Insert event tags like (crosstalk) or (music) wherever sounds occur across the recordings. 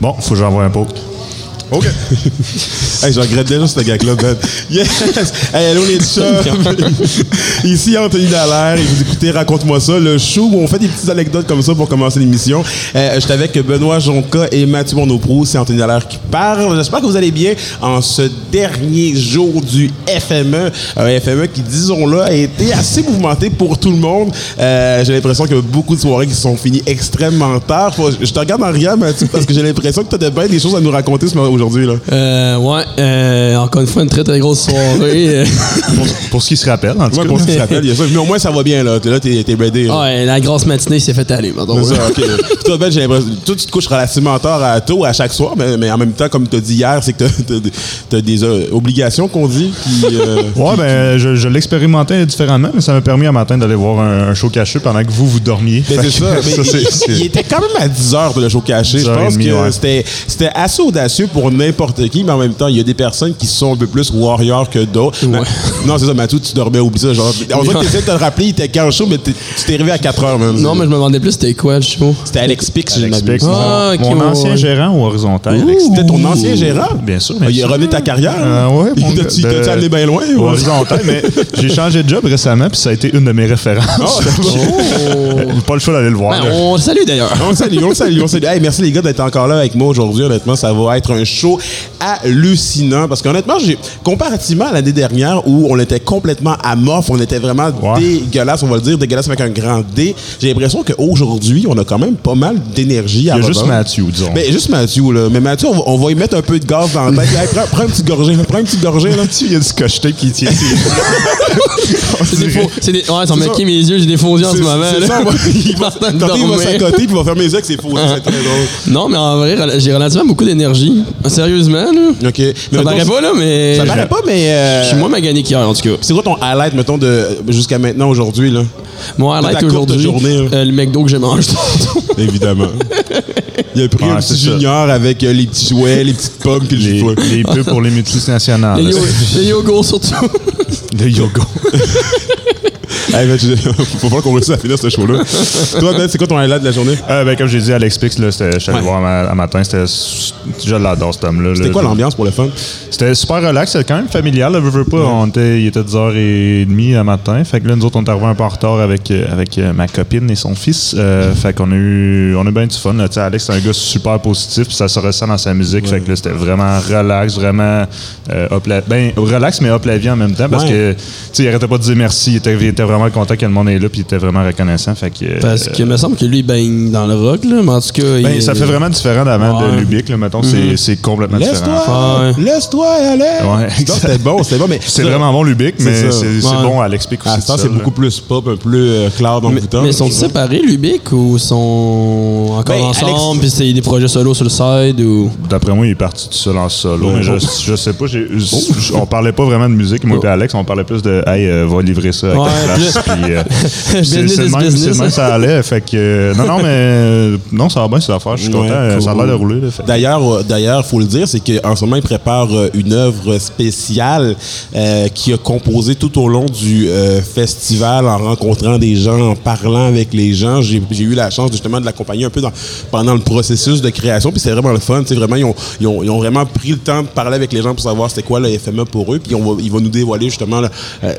Bon, faut que j'envoie un poke. OK. (laughs) hey, je regrette déjà ce gag-là, Ben. Yes! Hey, allô les chums! (laughs) Ici Anthony Dallaire et vous écoutez Raconte-moi ça, le show où on fait des petites anecdotes comme ça pour commencer l'émission. Euh, je suis avec Benoît Jonca et Mathieu Monoprou. C'est Anthony Dallaire qui parle. J'espère que vous allez bien en ce dernier jour du FME. Un FME qui, disons-le, a été assez mouvementé pour tout le monde. Euh, j'ai l'impression qu'il y a beaucoup de soirées qui sont finies extrêmement tard. Faut- Je te regarde en riant, Mathieu, parce que j'ai l'impression que tu as de bien des choses à nous raconter ce- aujourd'hui. Là. Euh, ouais, euh, encore une fois, une très très grosse soirée. (laughs) euh. Pour, pour ce qui se rappelle, en tout Ouais, cas. pour ceux qui se rappellent, il y a ça. Mais au moins, ça va bien, là. T'es là, t'es, t'es là. ouais, la grosse matinée s'est fait aller, maintenant. C'est ça, OK. Puis (laughs) Toi, Ben, j'ai l'impression. Toi, tu te couches relativement tard à tôt à chaque soir, mais, mais en même temps, comme tu as dit hier, c'est que t'as, t'as- t'as des euh, obligations qu'on dit qui. euh, (laughs) Ouais, ben, je, je l'expérimentais différemment, mais ça m'a permis un matin d'aller voir un, un show caché pendant que vous vous dormiez. Ben, c'est ça. Mais c'est- il, c'est- il était quand même à 10 heures de le show caché. Je 10 pense que ouais. c'était, c'était assez audacieux pour n'importe qui, mais en même temps, il y a des personnes qui sont un peu plus warriors que d'autres. Ouais. Non, c'est ça, Mathieu, tu dormais, oublie ça. Genre, on dirait que t'essayais de te le rappeler, il était 15 show, mais tu t'es arrivé à 4 heures, même. Non, mais je me demandais plus c'était quoi le show. C'était Alex Pix, vu. mon, Ah, ok, mon ouais, ancien ouais. gérant au horizontal. C'était ton ancien gérant? Bien sûr. Ah, bien Il a rené ta carrière? Euh, ouais, t'a-tu de- amené bien loin? au ou- horizontal, mais j'ai changé de job récemment, puis ça a été une de mes références. (laughs) Oh. Pas le choix d'aller le voir. Ben, on le salue d'ailleurs. On le salue, on le salue, on le salue. Hey, merci les gars d'être encore là avec moi aujourd'hui. Honnêtement, ça va être un show hallucinant parce qu'honnêtement, j'ai comparativement à l'année dernière où on était complètement amorphe, on était vraiment Ouais. dégueulasse, on va le dire, dégueulasse avec un grand D. J'ai l'impression qu'aujourd'hui, on a quand même pas mal d'énergie à Il y a juste. Mathieu, disons. Ben, juste Mathieu, là. Mais Mathieu, on va, on va y mettre un peu de gaz dans le tête. Hey, prends, prends une petite gorgée, là. Prends une petite gorgée, là. il y a du scotch tape qui tient. (laughs) C'est des faux. C'est des. Ouais, ça m'a ça. maquillé mes yeux, j'ai des faux yeux en ce C'est- moment. là. ça, (laughs) il va, tantôt, il va s'accoter puis il va fermer les yeux avec ses faux. C'est très drôle. Non, mais en vrai, j'ai relativement beaucoup d'énergie. Sérieusement, là? OK. Mais Ça paraît pas, là, mais. Ça paraît pas, mais. euh, Je suis moins magané qu'hier, en tout cas. C'est quoi ton highlight, mettons, de jusqu'à maintenant, aujourd'hui, là? Mon highlight aujourd'hui, euh, le McDo que j'ai mangé tantôt. (laughs) Évidemment. Il a pris Ouais, un petit ça. junior avec euh, les petits jouets, les petites pommes puis le les, les pubs pour les (laughs) multinationales. Les, yo- les yogos surtout. Le yoga. (laughs) Hey, ben, tu- (laughs) faut voir qu'on réussisse à finir ce show-là. Toi, Ben, c'est quoi ton highlight de la journée? Euh, ben, comme j'ai dit, Alex Pix, là, c'était- je suis allé Ouais. voir un, un matin, c'était, je l'adore cet homme-là. C'était quoi l'ambiance pour le fun? C'était super relax, c'était quand même familial, là, veux, veux pas. On était, il était 10h30 le matin. Fait que là, nous autres, on est arrivés un peu en retard avec, euh, avec euh, ma copine et son fils. Euh, fait qu'on a eu, on a bien du fun. là. Tu sais, Alex, c'est un gars super positif, puis ça se ressent dans sa musique. Fait que là, c'était vraiment relax, vraiment euh, up la- ben, relax, mais up la vie en même temps. Parce Ouais. que, tu sais, il arrêtait pas de dire merci. Il était, il était vraiment content que le monde est là, puis il était vraiment reconnaissant. Fait que, euh, Parce qu'il me semble que lui, il baigne dans le rock, là. Mais en tout cas. ben, il- ça fait vraiment différent d'avant Ouais. de Lubic, là. Mettons, c'est, c'est complètement différent. Laisse-toi! Ouais. Laisse-toi aller! C'était bon, c'était bon, mais. C'est vraiment bon Lubic, mais c'est, c'est Ouais. bon à l'expliquer aussi. À ce temps, tout c'est beaucoup plus pop, un peu plus euh, clair dans le Mais, bouton. mais sont-ils séparés, Lubic, ou sont encore Ben, ensemble, Alex- puis c'est des projets solo sur le side, ou? D'après moi, il est parti tout seul en solo. Mais je, je sais pas. j'ai- je- on parlait pas vraiment de musique, moi et Alex. On parlait plus de Hey, euh, va livrer ça place. (laughs) Puis, euh, c'est le même, business. c'est le même ça allait. Fait que, non, non, mais non, ça va bien, ces affaires. Je suis content. Ça a l'air de rouler. Là, D'ailleurs, euh, d'ailleurs, faut le dire, c'est qu'en ce moment, il prépare euh, une œuvre spéciale euh, qui a composé tout au long du euh, festival en rencontrant des gens, en parlant avec les gens. J'ai j'ai eu la chance justement de l'accompagner un peu dans, pendant le processus de création, puis c'est vraiment le fun. Vraiment, ils ont, ils, ont, ils ont vraiment pris le temps de parler avec les gens pour savoir c'était quoi le FME pour eux, puis on va, il va nous dévoiler justement là,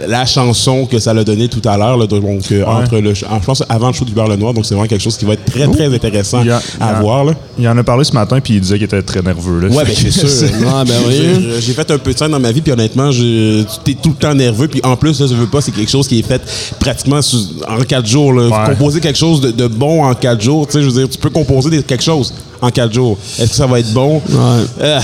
la chanson que ça l'a donné tout à l'heure, donc euh, entre le, je pense avant le show du Beurre le Noir, donc c'est vraiment quelque chose qui va être très très intéressant a- à a- voir là. Il en a parlé ce matin, puis il disait qu'il était très nerveux. Là. Ouais, ben c'est sûr. (laughs) Ben oui. J'ai fait un peu de scène dans ma vie, puis honnêtement, je, tu es tout le temps nerveux. Puis en plus, là, je veux pas, c'est quelque chose qui est fait pratiquement sous- en quatre jours. Là. Ouais. Composer quelque chose de, de bon en quatre jours, tu sais, je veux dire, tu peux composer des- quelque chose en quatre jours. Est-ce que ça va être bon? Ouais. Euh,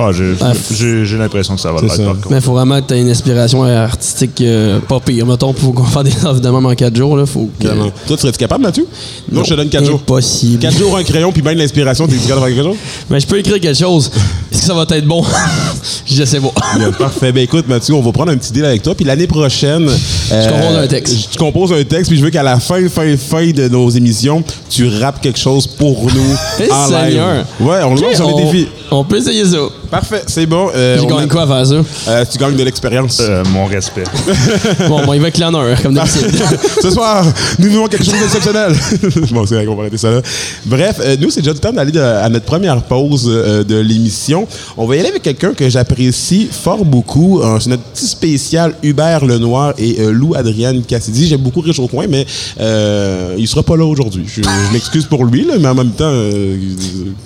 Ah, j'ai, l'impression que ça va l'être, par contre. Mais il faut vraiment que tu aies une inspiration artistique euh, pas pire. Mettons, pour qu'on fasse des œuvres de même en 4 jours, là, faut que. Toi, tu serais-tu capable, Mathieu? Non, je te donne quatre jours. Impossible. Quatre jours, un crayon, puis bien de l'inspiration, t'es capable de faire quelque chose? Mais (laughs) je peux écrire quelque chose. Est-ce que ça va être bon? (laughs) je sais pas. Bien, parfait. Ben écoute, Mathieu, on va prendre un petit deal avec toi. Puis l'année prochaine. Je compose un texte. Je compose un texte, puis je veux qu'à la fin, fin, fin de nos émissions, tu rappes quelque chose pour nous. (laughs) En live. Seigneur. Ouais, on le lance sur on, les défis. on peut essayer ça. Parfait, c'est bon. Euh, J'ai on gagné a- quoi à faire ça? Euh, tu gagnes de l'expérience. Euh, mon respect. (laughs) Bon, bon, il va avec l'honneur, comme d'habitude. Ce soir, nous nous avons quelque chose d'exceptionnel. (laughs) bon, c'est vrai qu'on va arrêter ça là. Bref, euh, nous, c'est déjà le temps d'aller à notre première pause euh, de l'émission. On va y aller avec quelqu'un que j'apprécie fort beaucoup. Euh, c'est notre petit spécial Hubert Lenoir et euh, Lou Adrienne Cassidy. J'aime beaucoup Rich au coin, mais euh, il sera pas là aujourd'hui. Je, je m'excuse pour lui, là, mais en même temps... euh,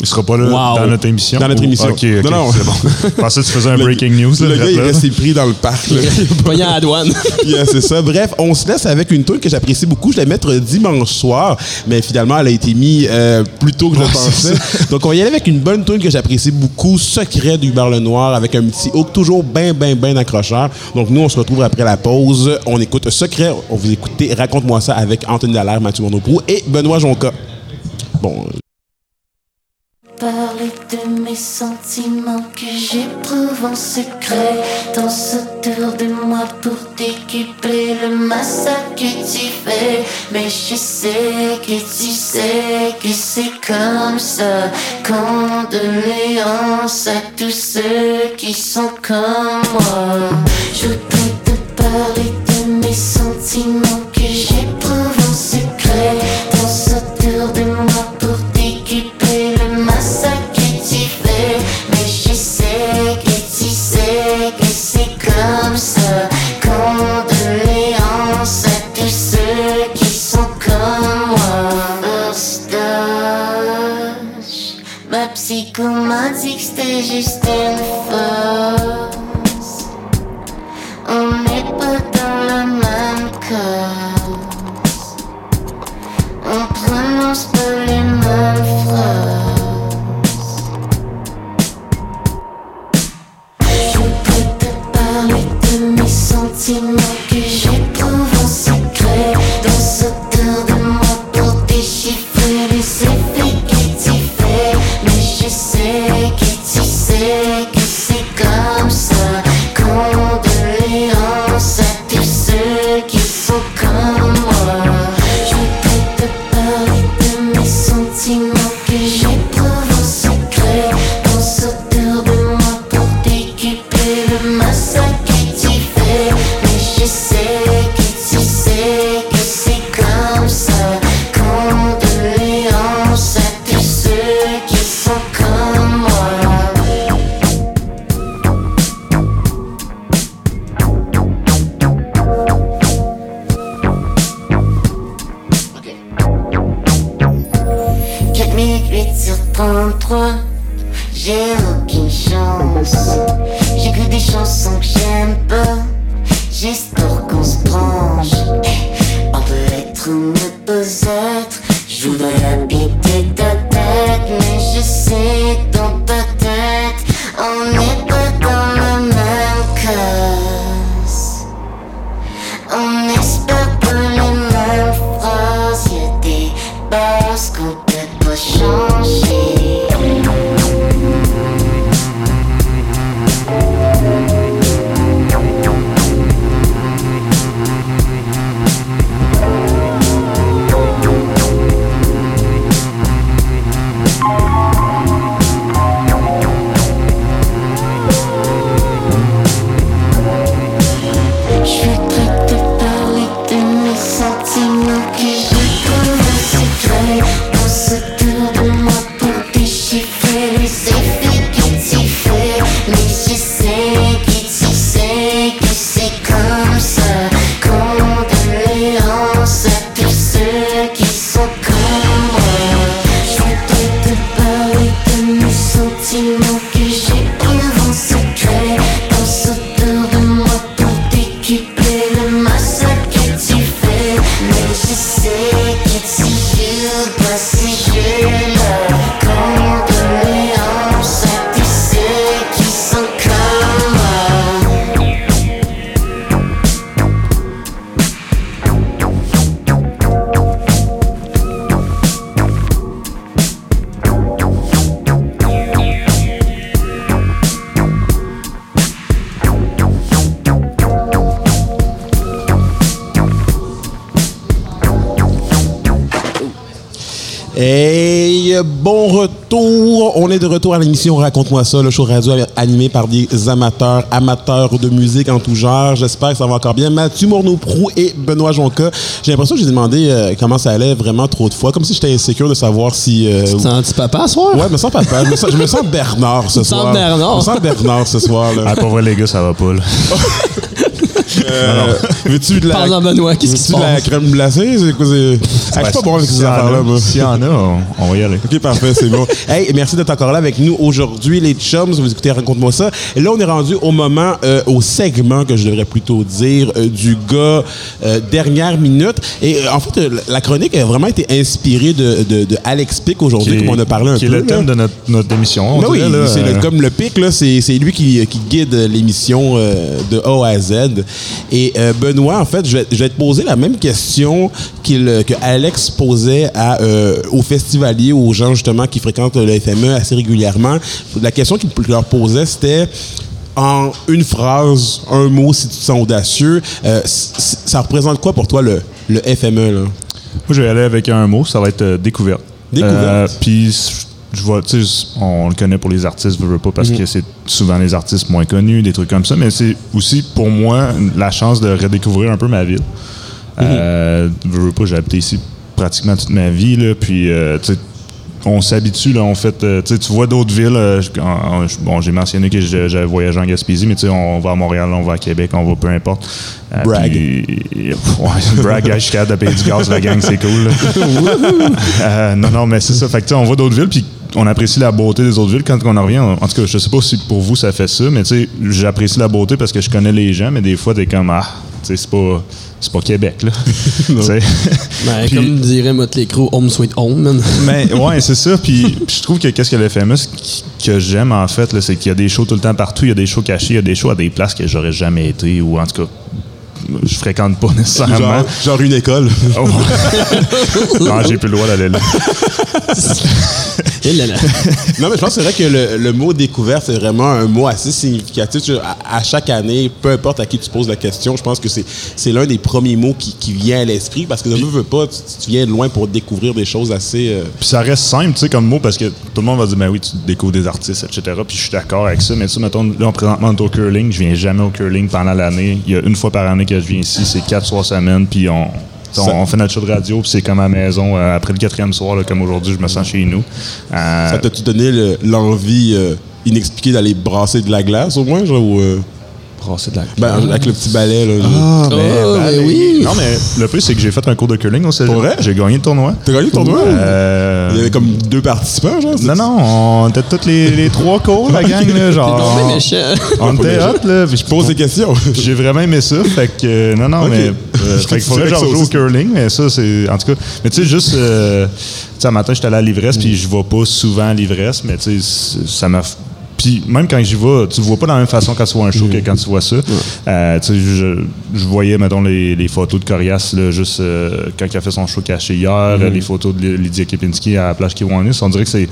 Il sera pas là Wow. dans notre émission. Dans notre Ou- émission. Non, non. C'est bon. Je pensais que tu faisais un le- breaking news. Là, le gars, il est resté pris dans le parc. là. Pogné à la douane. (laughs) Yeah, c'est ça. Bref, on se laisse avec une tune que j'apprécie beaucoup. Je l'ai mettre dimanche soir, mais finalement, elle a été mise euh, plus tôt que je le pensais. (laughs) Donc, on va y aller avec une bonne tune que j'apprécie beaucoup, Secret du Bar le Noir, avec un petit hook toujours bien, bien, bien accrocheur. Donc, nous, on se retrouve après la pause. On écoute Secret. On vous écoutez Raconte-moi ça avec Anthony Dallaire, Mathieu Monoprou et Benoît Jonca. Bon, Parler de mes sentiments que j'éprouve en secret. Danse autour de moi pour décupler le massacre que tu fais. Mais je sais que tu sais que c'est comme ça. Condoléances à tous ceux qui sont comme moi. Je voudrais te parler de mes sentiments que j'éprouve en secret. Danse autour de moi c'était juste une fausse On n'est pas dans la même cause On prononce pas les mêmes phrases. Je voudrais te parler de mes sentiments est de retour à l'émission Raconte-moi ça, le show radio animé par des amateurs, amateurs de musique en tout genre. J'espère que ça va encore bien. Mathieu Morneau-Prou et Benoît Jonca. J'ai l'impression que j'ai demandé euh, comment ça allait vraiment trop de fois, comme si j'étais insécure de savoir si. euh, Tu te sens un petit papa ce soir? Ouais, je me sens papa. Je me sens, je me sens Bernard ce te sens soir. Bernard? Je me sens Bernard ce soir. Là. Ah, pour vrai, les gars, ça va pas, là. (laughs) Euh, Veux-tu de la, Parle-en, Benoît, qu'est-ce qui se de la passe? crème glacée? C'est quoi, c'est- Ah, je suis pas bon avec ces affaires-là, moi. S'il y en a, on, on va y aller. Ok, parfait, c'est bon. (laughs) Hey, merci d'être encore là avec nous aujourd'hui, les chums. Vous écoutez Raconte-moi ça. Et là, on est rendu au moment, euh, au segment que je devrais plutôt dire, euh, du gars euh, dernière minute. Et euh, en fait, euh, la chronique a vraiment été inspirée de, de, de Alex Pic aujourd'hui, Qui comme on a parlé un qui peu. est le là. thème de notre, notre émission. On Ben oui, c'est le- euh, comme le pic, là, c'est, c'est lui qui, qui guide l'émission euh, de A à Z. Et euh, Benoît, en fait, je vais, je vais te poser la même question qu'il, que Alex posait à, euh, aux festivaliers, aux gens justement qui fréquentent le FME assez régulièrement. La question qu'il leur posait, c'était en une phrase, un mot, si tu te sens audacieux, euh, ça représente quoi pour toi le, le FME? Là? Moi, je vais aller avec un mot, ça va être euh, découverte. Découverte. Euh, Puis, je vois, tu sais, on le connaît pour les artistes, veux pas, parce que c'est souvent les artistes moins connus, des trucs comme ça, mais c'est aussi pour moi la chance de redécouvrir un peu ma ville. Euh, veux pas, j'ai habité ici pratiquement toute ma vie, là, puis, euh, tu sais, on s'habitue, là, en fait. euh, tu vois d'autres villes. euh, je- en- en- je- bon, j'ai mentionné que j'avais voyagé en Gaspésie, mais tu sais, on va à Montréal, on va à Québec, on va peu importe. Euh, Brag. puis- (laughs) ouais, brag, je suis capable de payer du gaz, la gang, c'est cool. (laughs) non, non, mais c'est ça. Fait que, tu sais, on va d'autres villes, puis on apprécie la beauté des autres villes quand on en revient. En tout cas, je sais pas si pour vous ça fait ça, mais tu sais, j'apprécie la beauté parce que je connais les gens, mais des fois, t'es comme, ah, tu sais, c'est pas, c'est pas Québec, là. (laughs) Tu sais. (laughs) Ben, Puis- comme dirait Motley Crue, Home Sweet Home, man. mais (laughs) ouais, c'est ça. Puis je trouve que qu'est-ce que le qui- que j'aime en fait, là, c'est qu'il y a des shows tout le temps partout. Il y a des shows cachés, il y a des shows à des places que j'aurais jamais été ou en tout cas je fréquente pas nécessairement. Genre, genre une école. Oh. non, j'ai plus le droit d'aller là. Et là, là. (laughs) Non, mais je pense que c'est vrai que le, le mot découverte, c'est vraiment un mot assez significatif. Tu- À, à chaque année, peu importe à qui tu poses la question, je pense que c'est, c'est l'un des premiers mots qui, qui vient à l'esprit parce que ne veux, pas, tu, tu viens de loin pour découvrir des choses assez. euh, Puis ça reste simple, tu sais, comme mot, parce que tout le monde va dire, ben oui, tu découvres des artistes, etc. Puis je suis d'accord avec ça, mais tu sais, mettons, là, on présentement, on est au curling, je viens jamais au curling pendant l'année. Il y a une fois par année que je viens ici, c'est quatre, trois semaines, puis on, Ça- on fait notre show de radio, puis c'est comme à la maison. euh, après le quatrième soir, là, comme aujourd'hui, je me sens chez nous. Euh, Ça t'a-tu donné le- l'envie euh, inexpliquée d'aller brasser de la glace au moins, genre, ou, euh, brasser de la ben, avec le petit balai, là. Ah, Oh, mais oui. Non, mais le plus, c'est que j'ai fait un cours de curling au cégep. Pour vrai? J'ai gagné le tournoi. T'as gagné le tournoi? Euh, Il y avait comme deux participants, genre. Non, non, on était tous les, les trois cours, la (laughs) gang, là, genre. méchant. On était hot, là. puis je Pose des questions. (laughs) J'ai vraiment aimé ça. Fait que, euh, non, non, mais. (laughs) euh, Je fait qu'il faudrait que que au curling, mais ça, c'est. En tout cas. Mais tu sais, juste. euh, tu sais, un matin, j'étais allé à l'ivresse, puis je vais pas souvent à l'ivresse, mais tu sais, ça m'a. Puis même quand j'y vais, tu vois pas de la même façon quand tu vois un show que quand tu vois ça. Euh, tu sais, je, je voyais, mettons, les, les photos de Corias, là, juste euh, quand il a fait son show caché hier, les photos de Lydia Kepinski à la plage Kiwanis. On dirait que c'est.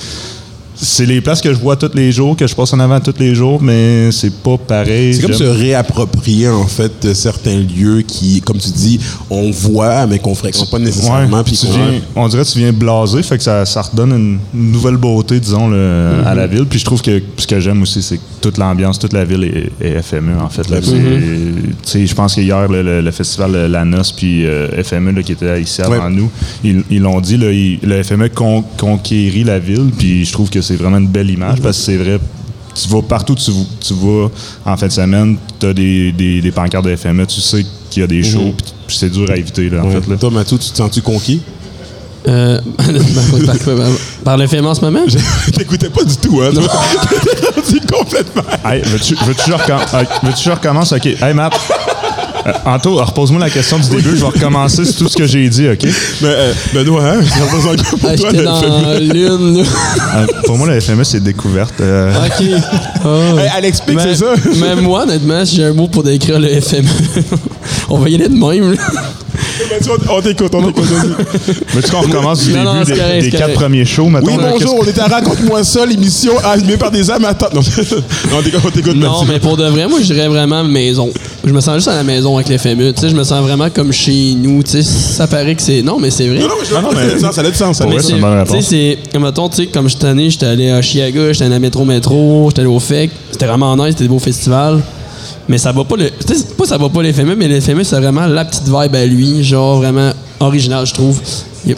C'est les places que je vois tous les jours, que je passe en avant tous les jours, mais c'est pas pareil. C'est comme se réapproprier, en fait, de certains lieux qui, comme tu dis, on voit, mais qu'on fréquente pas nécessairement. Ouais, puis viens- on dirait que tu viens blasé, fait que ça, ça redonne une, une nouvelle beauté, disons, le- à la ville. Puis je trouve que ce que j'aime aussi, c'est que toute l'ambiance, toute la ville est, est FME, en fait. Je pense qu'hier, le, le- le festival La Noce, puis euh, FME, là, qui était ici avant Ouais. nous, ils l'ont dit, là, le FME con- conquérit la ville, puis je trouve que c'est vraiment une belle image, parce que c'est vrai, tu vas partout, tu, tu vas en fin de semaine, tu as des, des, des pancartes de FME, tu sais qu'il y a des shows, puis puis c'est dur à éviter, là, en Ouais. fait. Là. Toi, Mathieu, tu te sens-tu conquis? Euh, (laughs) par, par- par le film en ce moment? (laughs) T'écoutais pas du tout, hein? T'es (laughs) rendu complètement. Hey, veux-tu veux que je recommence? je? OK. Hey, Matt. Euh, Anto, repose-moi la question du début. Je vais recommencer sur tout ce que j'ai dit, OK? Mais, euh, Benoît, hein? Pour Ah, toi, dans FME? l'une. là. Euh, pour moi, le FME, c'est découverte. Euh, OK. Oh. Hey, Pic, Mais- c'est ça? Même moi, honnêtement, si j'ai un mot pour décrire le FME, (laughs) on va y aller de même. là. (laughs) On- on t'écoute, on t'écoute. Veux-tu (laughs) qu'on recommence du Non, non, début c'est des, correct, des c'est quatre correct. premiers shows, mettons? Oui, là, bonjour, on est à Raconte-moi ça, l'émission animée par des amateurs. Non, non (laughs) on t'écoute, on t'écoute, Non, Mathieu. mais pour de vrai, moi, je dirais vraiment maison. Je me sens juste à la maison avec les FME. Tu sais, je me sens vraiment comme chez nous. Tu sais, ça paraît que c'est. Non, mais c'est vrai. Non, non, mais je Ah non, ça a mais- du sens, ça a du sens. ça a Pour du vrai, sens. c'est une bonne réponse. Tu sais, c'est. Mettons, tu sais, comme cette année, j'étais allé à Chiaga, j'étais allé à Métro Métro, j'étais allé au FEC. C'était vraiment nice, c'était des beaux festivals. Mais ça va pas le. Pas ça va pas les FME, mais les FME, c'est vraiment la petite vibe à lui. Genre, vraiment original, je trouve. Il a-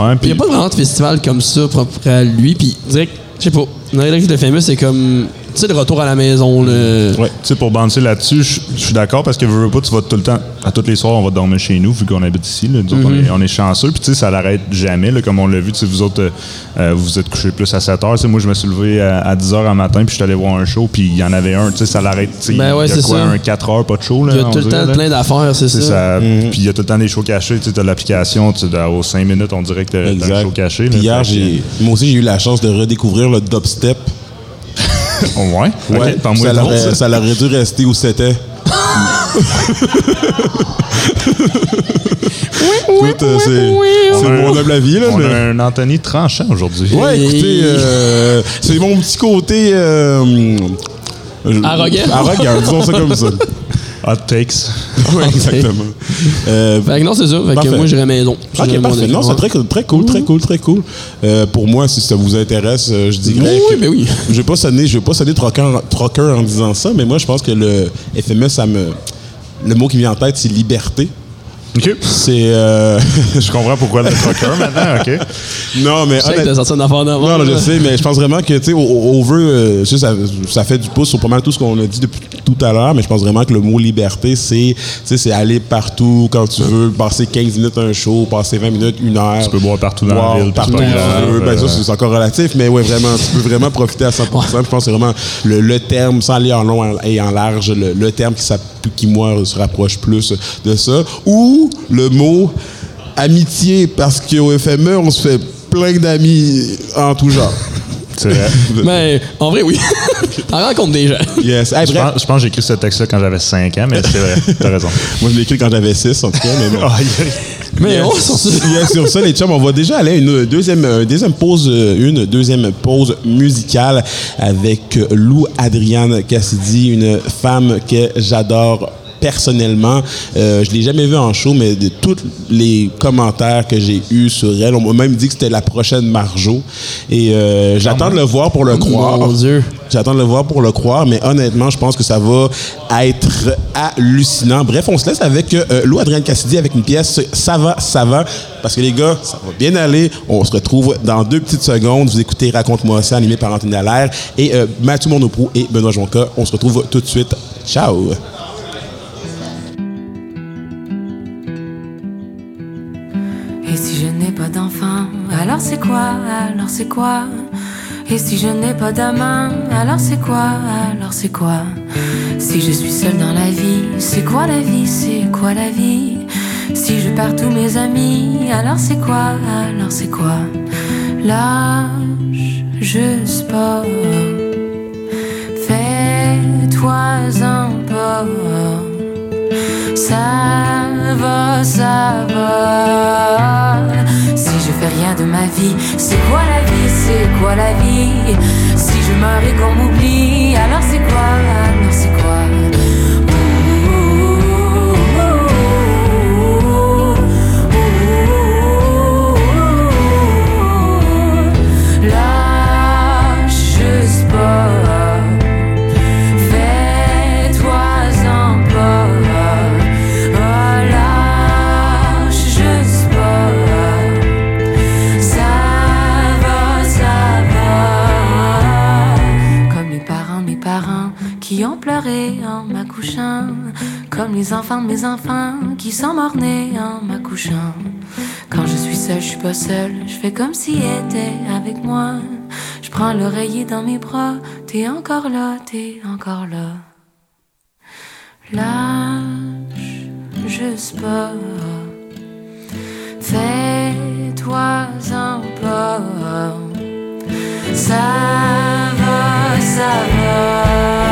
Ouais, n'y a pas vraiment de festival comme ça propre à lui. Puis, direct, je sais pas. Dans de FME, c'est comme. Tu sais, le retour à la maison. Le... Ouais, tu sais, pour bouncer là-dessus, je suis d'accord parce que veux, veux pas, tu vas tout le temps, à tous les soirs, on va dormir chez nous, vu qu'on habite ici. Là, autres, on, est, on est chanceux, puis tu sais, ça l'arrête jamais, là, comme on l'a vu. Tu sais, vous autres, euh, euh, vous vous êtes couchés plus à 7 heures. Tu sais, moi, je me suis levé à, à 10 heures un matin, puis je suis allé voir un show, puis il y en avait un, tu sais, ça l'arrête. tu sais, Ben ouais, il y a quoi, ça. un 4 heures, pas de show, là. Il y a tout le temps là. plein d'affaires, c'est ça. ça. Puis il y a tout le temps des shows cachés. Tu sais, as l'application, tu sais, aux 5 minutes, on dirait que t'as un Exact. show caché. Puis là. hier, moi aussi, j'ai eu la chance de redécouvrir le dubstep. Ouais? (laughs) Ouais, Ok, parle-moi ça, l'aurait, ça. ça l'aurait dû rester où c'était. Écoute, euh, c'est, c'est On a mon un- humble avis. Là, On mais- a un Anthony tranchant aujourd'hui. Ouais, écoutez, euh, c'est mon petit côté. Euh, Arrogant. Arrogant, disons ça comme ça. (laughs) Hot takes. (laughs) ouais, (laughs) exactement. Euh, Fait que non, c'est ça. Fait Parfait. que moi, j'irais maison. Ok, parfait. Non, c'est très, cool, très cool, très cool, très cool. Euh, pour moi, si ça vous intéresse, euh, je dirais Oui, que ben oui. je vais pas sonner, je vais pas sonner troqueur, troqueur en disant ça, mais moi, je pense que le FME, ça me, le mot qui me vient en tête, c'est liberté. OK. C'est, euh, (laughs) Je comprends pourquoi le trucker maintenant, OK. non, mais Je sais que honnêtement- t'as sorti une affaire d'avant. Non, non, je sais, mais je pense vraiment que, tu sais, au, au euh, sais, ça, ça fait du pouce sur pas mal tout ce qu'on a dit depuis tout à l'heure, mais je pense vraiment que le mot liberté, c'est, aller partout quand tu veux, passer 15 minutes à un show, passer 20 minutes, une heure. Tu peux boire partout dans boire la ville, partout. Ben, ça, euh. c'est c'est encore relatif, mais ouais, vraiment, tu peux vraiment profiter à 100%. Je pense que c'est vraiment le, le terme, sans aller en long et en large, le, le terme qui, qui, moi, se rapproche plus de ça. Ou le mot amitié, parce qu'au FME, on se fait plein d'amis en tout genre. C'est vrai. (laughs) Mais en vrai, oui. (laughs) T'en rencontres des gens. Yes. Hey, Je bref, pense, je pense que j'ai écrit ce texte-là quand j'avais 5 ans, mais c'est vrai. T'as raison. (laughs) moi, je l'ai écrit quand j'avais 6, en tout cas, mais bon. Mais Yes. on sur ça. Yes, sur ça, les chums, on va déjà aller à une deuxième, euh, deuxième pause, euh, une deuxième pause musicale avec Lou Adriane Cassidy, une femme que j'adore personnellement. Euh, je l'ai jamais vue en show, mais de tous les commentaires que j'ai eus sur elle, on m'a même dit que c'était la prochaine Marjo. Et euh, j'attends de le voir pour le croire. Mon Dieu. J'attends de le voir pour le croire, mais honnêtement, je pense que ça va être hallucinant. Bref, on se laisse avec euh, Lou Adrienne Cassidy avec une pièce Ça va, ça va. Parce que les gars, ça va bien aller. On se retrouve dans deux petites secondes. Vous écoutez Raconte-moi ça, animé par Anthony Dallaire et euh, Mathieu Monoprou et Benoît Jonca. On se retrouve tout de suite. Ciao! Et si je n'ai pas d'amant, alors c'est quoi Alors c'est quoi Si je suis seule dans la vie, c'est quoi la vie C'est quoi la vie Si je perds tous mes amis, alors c'est quoi Alors c'est quoi Lâche juste pas. Fais-toi-en pas. Ça va, ça va. Fais rien de ma vie, c'est quoi la vie, c'est quoi la vie? Si je meurs et qu'on m'oublie, alors c'est quoi, alors c'est quoi? Qui ont pleuré en m'accouchant. Comme les enfants de mes enfants qui sont morts-nés en m'accouchant. Quand je suis seule, je suis pas seule. Je fais comme s'il était avec moi. Je prends l'oreiller dans mes bras. T'es encore là, t'es encore là. Lâche juste pas. Fais-toi-en pas. Ça va, ça va.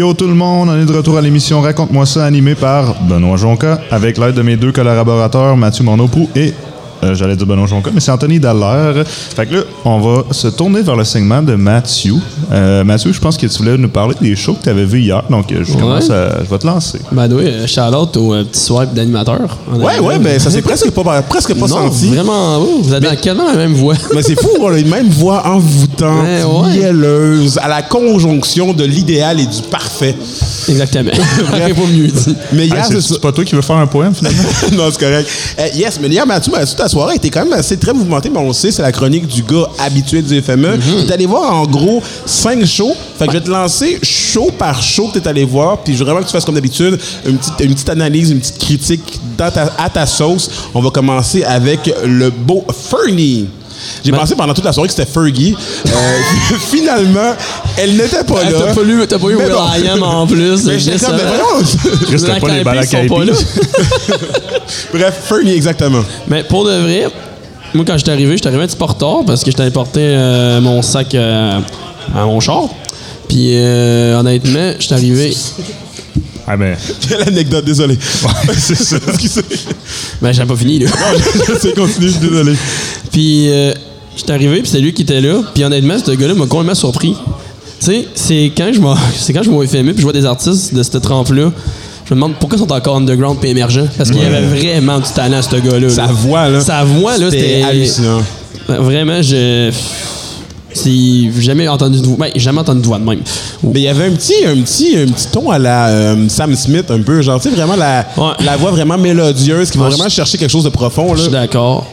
Yo tout le monde, on est de retour à l'émission Raconte-moi ça, animée par Benoît Jonca, avec l'aide de mes deux collaborateurs, Mathieu Monopou et, euh, j'allais dire Benoît Jonca, mais c'est Anthony Dallaire. Fait que là, on va se tourner vers le segment de Mathieu. Euh, Mathieu, je pense que tu voulais nous parler des shows que tu avais vus hier, donc euh, je, commence à- je vais te lancer. Ben oui, shout-out au euh, petit swipe d'animateur. Ouais, ouais, ben ça s'est presque pas, presque pas non, senti. vraiment, oh, vous avez dans quellement la même voix. Mais c'est fou, on a une même voix envoûtante, Ouais, ouais. mielleuse, à la conjonction de l'idéal et du parfait. Exactement. (laughs) J'aurais pas mieux dit. Mais Hey, hier, c'est c'est ça. c'est pas toi qui veux faire un poème finalement? (laughs) non, c'est correct. Eh, yes, mais hier, Mathieu, Mathieu, soirée était quand même assez très mouvementée, mais on le sait, c'est la chronique du gars habitué du FME. Mhm. T'es allé voir en gros cinq shows. Fait que je vais te lancer show par show que t'es allé voir, puis je veux vraiment que tu fasses comme d'habitude une petite, une petite analyse, une petite critique dans ta- à ta sauce. On va commencer avec le beau Fernie. J'ai pensé pendant toute la soirée que c'était Fergie. Euh, (laughs) finalement, elle n'était pas là. T'as pas lu, t'as pas eu bon. Will.i.am en plus. Mais j'étais comme, mais voyons. C'était pas les balles. (laughs) Bref, Fernie, exactement. Mais pour de vrai, moi quand j'étais arrivé, j'étais arrivé un petit peu en retard parce que j'étais porté euh, mon sac euh, à mon char. Puis euh, honnêtement, j'étais arrivé. Ah ben, (laughs) Quelle anecdote, désolé. c'est (laughs) ça. Ben j'avais pas fini là. Je sais continuer, je suis désolé. Puis euh, j'étais arrivé, puis c'est lui qui était là. Puis honnêtement, ce gars-là m'a complètement surpris. Tu sais, c'est quand je (laughs) c'est quand je m'en FME, puis je vois des artistes de cette trempe-là. Je me demande pourquoi ils sont encore underground et émergents. Parce qu'il y avait vraiment du talent, ce gars-là. là. Sa voix, là. Sa voix, là, C'était c'était. hallucinant. Vraiment, je. C'est jamais entendu de voix. Ben, jamais entendu de voix de même. Mais il y avait un petit, un petit, un petit ton à la euh, Sam Smith, un peu. Genre, tu sais, vraiment la, Ouais. la voix vraiment mélodieuse qui va Ouais, vraiment chercher quelque chose de profond, Je suis d'accord.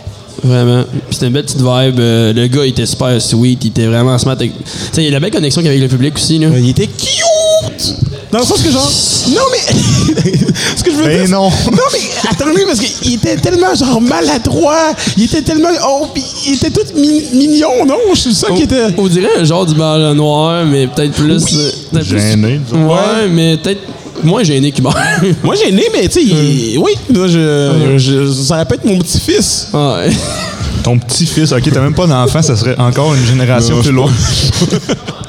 Vraiment. Puis c'était une belle petite vibe. Euh, le gars était super sweet. Il était vraiment smart. Tu sais, il y a la belle connexion qu'il y avait avec le public aussi. Là. Il était cute! Dans le sens que genre. Non, mais. (laughs) Ce que je veux Ben dire. non. Non, mais attends-lui, parce qu'il était tellement, genre, maladroit. Il était tellement. Oh, puis il était tout mi- mignon, non? C'est ça qui était. On dirait un genre du ballon noir, mais peut-être plus. euh, peut-être plus- Gêné. Ouais, mais peut-être moins gêné qu'il meurt. (laughs) Moi, j'ai né, mais tu sais, oui, moi, je, je- ça aurait pu être mon petit-fils. ouais. Ton petit-fils, ok, t'as même pas d'enfant, ça serait encore une génération Non, plus loin. (laughs)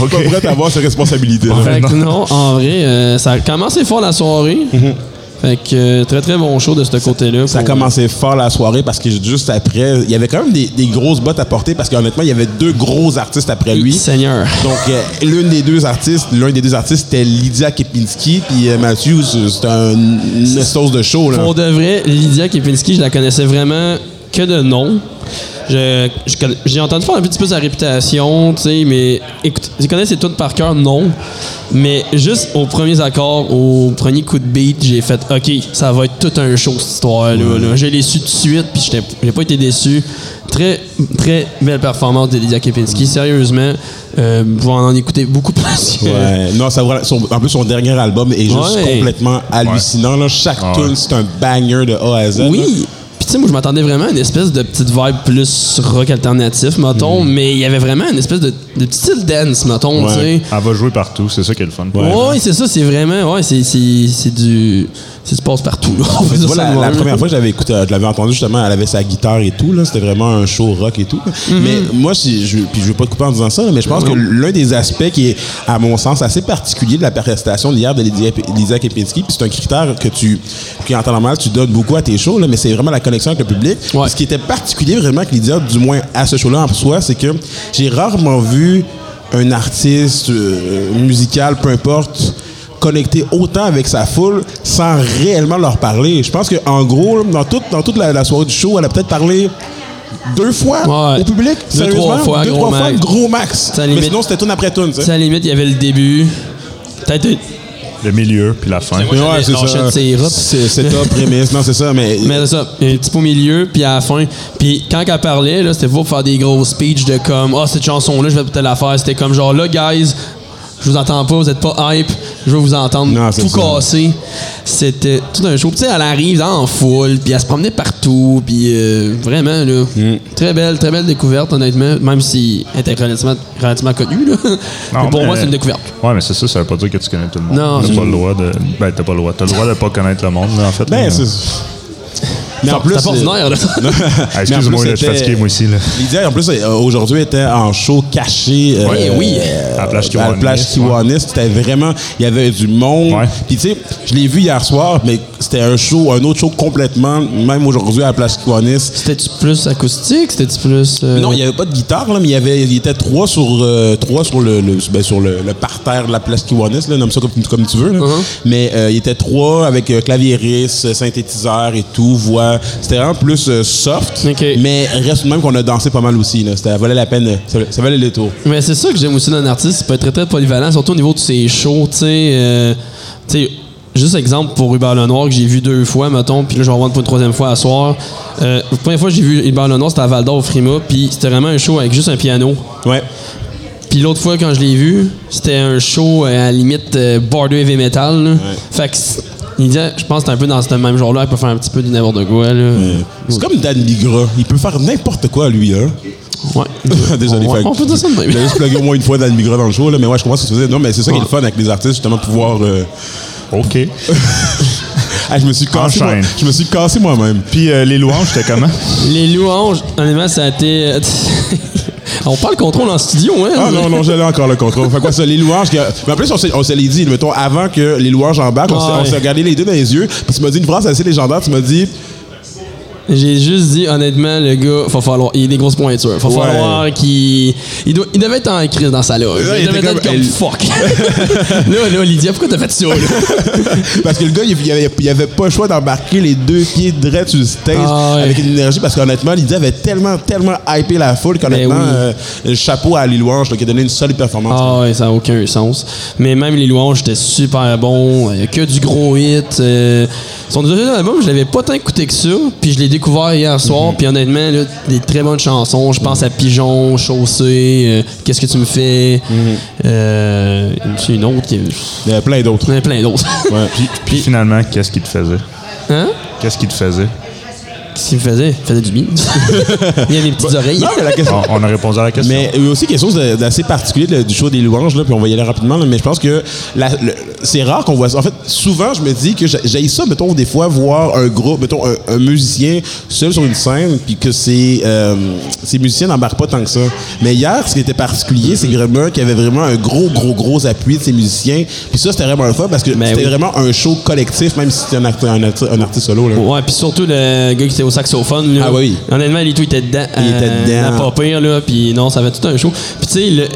ok. Pas prêt à avoir ses responsabilités. là. Fait que non, en vrai, euh, ça a commencé fort la soirée. Fait que euh, très très bon show de ce côté-là. Ça a commencé fort la soirée parce que juste après, il y avait quand même des, des grosses bottes à porter parce qu'honnêtement, il y avait deux gros artistes après lui. Seigneur. Donc, euh, l'une des deux artistes, l'un des deux artistes, c'était Lydia Kepinski, puis euh, Matthew, c'est- c'était un- une sauce de show, là. Pour de vrai, Lydia Kepinski, je la connaissais vraiment que de nom. Je- je conna- J'ai entendu faire un petit peu sa réputation, tu sais, mais écoute, je connais ses tunes par cœur, non. Mais juste aux premiers accords, au premier coup de beat, j'ai fait OK, ça va être tout un show cette histoire-là. là. Je l'ai su tout de suite, puis j'ai pas été déçu. Très, très belle performance de Lydia Kepinski, sérieusement. Euh, vous en en écouter beaucoup plus. que- Ouais. Non, ça, voilà, son- en plus, son dernier album est juste Ouais. complètement hallucinant. Là. Chaque Ah tune, ouais. c'est un banger de A à Z. Oui. Sais, moi, je m'attendais vraiment à une espèce de petite vibe plus rock alternatif, mettons, mais il y avait vraiment une espèce de, de petit style dance, mettons, tu sais. Elle va jouer partout, c'est ça qui est le fun. Ouais, c'est ça, c'est vraiment, ouais, c'est, c'est, là. Vois, ça la, de la même. première fois que j'avais écouté, euh, je l'avais entendu justement, elle avait sa guitare et tout. là. C'était vraiment un show rock et tout. Mais moi, si- je, puis je veux pas te couper en disant ça, mais je pense que l'un des aspects qui est, à mon sens, assez particulier de la prestation d'hier de Lydia, Lydia Kepinski, puis c'est un critère que tu, qui en temps normal, tu donnes beaucoup à tes shows, là, mais c'est vraiment la connexion avec le public. Ouais. Ce qui était particulier vraiment avec Lydia, du moins à ce show-là en soi, c'est que j'ai rarement vu un artiste euh, musical, peu importe, connecter autant avec sa foule sans réellement leur parler. Je pense qu'en gros, là, dans toute, dans toute la, la soirée du show, elle a peut-être parlé deux fois Ouais. au public. Deux, trois fois, deux, gros trois fois, max. gros max. Ça Mais limite- sinon, c'était tune après tune. sais, à la limite, il y avait le début. Peut-être. Le milieu, puis la fin. Moi, Ouais, c'est ça. C'est c'est top, prémisse. Non, c'est ça, mais. (laughs) Mais c'est ça, un petit peu au milieu, puis à la fin. Puis quand elle parlait, là, c'était pour faire des gros speeches de comme Ah, cette chanson-là, je vais peut-être la faire. C'était comme genre là, guys, je vous entends pas, vous êtes pas hype, je veux vous entendre Non, tout ça. casser. C'était tout un show. Tu sais, elle arrive en foule, puis elle se promenait partout, puis euh, vraiment, là, Mm. très belle, très belle découverte, honnêtement, même si elle était relativement, relativement connue, là. mais pour mais- moi, c'est une découverte. Ouais, mais c'est ça, ça veut pas dire que tu connais tout le monde. Non, T'as pas le droit de. Ben, t'as pas le droit. T'as le droit de pas connaître le monde, là, en fait. Ben, c'est. (laughs) Mais en plus, ordinaire, là. Ah, Excuse-moi, je suis fatigué, moi aussi. Là. Lydia, en plus, euh, aujourd'hui, était en show caché. euh, Oui, oui. euh, À la plage à la plage Kiwanis, Kiwanis. C'était vraiment. Il y avait du monde. Ouais. Puis, tu sais, je l'ai vu hier soir, mais c'était un show, un autre show complètement, même aujourd'hui à la plage Kiwanis. C'était-tu plus acoustique? C'était-tu plus. euh, Non, il n'y avait pas de guitare, là, mais il y avait, il était trois sur, euh, trois sur, le, le- ben, sur le, le parterre de la place Kiwanis, là, nomme ça comme, comme tu veux. là. Uh-huh. Mais euh, il était trois avec euh, clavieriste, euh, synthétiseur et tout, voix. C'était vraiment plus euh, soft, mais reste même qu'on a dansé pas mal aussi. Là. Ça valait la peine, euh, ça, ça valait le tour. Mais c'est ça que j'aime aussi dans un artiste, il peut être très très polyvalent, surtout au niveau de ses shows, tu sais. euh, juste exemple pour Hubert Lenoir que j'ai vu deux fois, mettons, puis là je vais revoir pour une troisième fois à soir. La première fois que j'ai vu Hubert Lenoir, c'était à Val d'Or au Frima, puis c'était vraiment un show avec juste un piano. Ouais. Puis l'autre fois, quand je l'ai vu, c'était un show à la limite border heavy metal. là. Fait que disait, je pense que c'est un peu dans ce même genre-là, il peut faire un petit peu du n'importe quoi. Là. C'est comme Dan Bigra. Il peut faire n'importe quoi, lui. Hein? Ouais. (laughs) Désolé. On, fait- on peut dire ça de Il a même. juste plugué au moins une fois Dan Bigra dans le show, là, mais ouais, je comprends ce que tu faisais. Non, mais c'est ça qui est le fun avec les artistes, justement, pouvoir. euh, OK. (laughs) Ah, je me suis cassé. moi- Enchaîne. Je me suis cassé moi-même. Puis euh, les louanges, c'était comment? Les louanges, honnêtement, ça a été. (laughs) on parle contrôle en studio, hein? Ah non, non, j'allais encore le contrôle. Fait quoi, ça, les louanges. que- Mais en plus, on s'est- on se l'est dit, mettons, avant que les louanges embarquent, Ah on s'est ouais. regardé les deux dans les yeux, puis tu m'as dit une phrase assez légendaire, tu m'as dit. J'ai juste dit, honnêtement, le gars, faut falloir, il a des grosses pointures. Faut Ouais. falloir qu'il. Il, doit- il devait être en crise dans sa loge. Ouais, il il devait être comme- elle- fuck. (laughs) là, là, Lydia, pourquoi t'as fait ça, là? (laughs) Parce que le gars, il avait, il avait pas le choix d'embarquer les deux pieds direct sur le stage Ah ouais. avec une énergie, parce qu'honnêtement, Lydia avait tellement, tellement hypé la foule qu'honnêtement, Ben oui. euh, le chapeau à Wange, là, qui a donné une solide performance. Ah ouais, ça n'a aucun sens. Mais même les louanges, étaient super bons. Il y a que du gros hit. Euh, son deuxième album, je l'avais pas tant écouté que ça. Puis je l'ai découvert hier soir. Puis honnêtement, là, des très bonnes chansons. Je pense à Pigeon, Chaussée, euh, Qu'est-ce que tu me fais? Euh, il y en a une autre qui. Il y avait plein d'autres. Il y en a plein d'autres. Ouais. (laughs) Puis finalement, qu'est-ce qu'il te faisait? hein? Qu'est-ce qu'il te faisait? Qu'il me faisait? Il faisait du bien. (laughs) il y a des petites oreilles. Non, mais la question. On, on a répondu à la question. Mais il y a aussi quelque chose d'assez particulier du show des louanges, là, puis on va y aller rapidement, là, mais je pense que la- le- c'est rare qu'on voit ça. En fait, souvent, je me dis que j'ai ça, mettons, des fois, voir un groupe, mettons, un, un musicien seul sur une scène, puis que ces, euh, ces musiciens n'embarquent pas tant que ça. Mais hier, ce qui était particulier, c'est vraiment qu'il y avait vraiment un gros, gros, gros appui de ces musiciens. Puis ça, c'était vraiment le fun parce que c'était oui. vraiment un show collectif, même si c'était un, un un artiste solo. Là. Ouais, puis surtout le gars qui était au saxophone. Là, Ah oui. Honnêtement, les tout était dedans. Il était euh, dedans. Pas pire, là. Puis non, ça fait tout un show. Puis tu sais, le,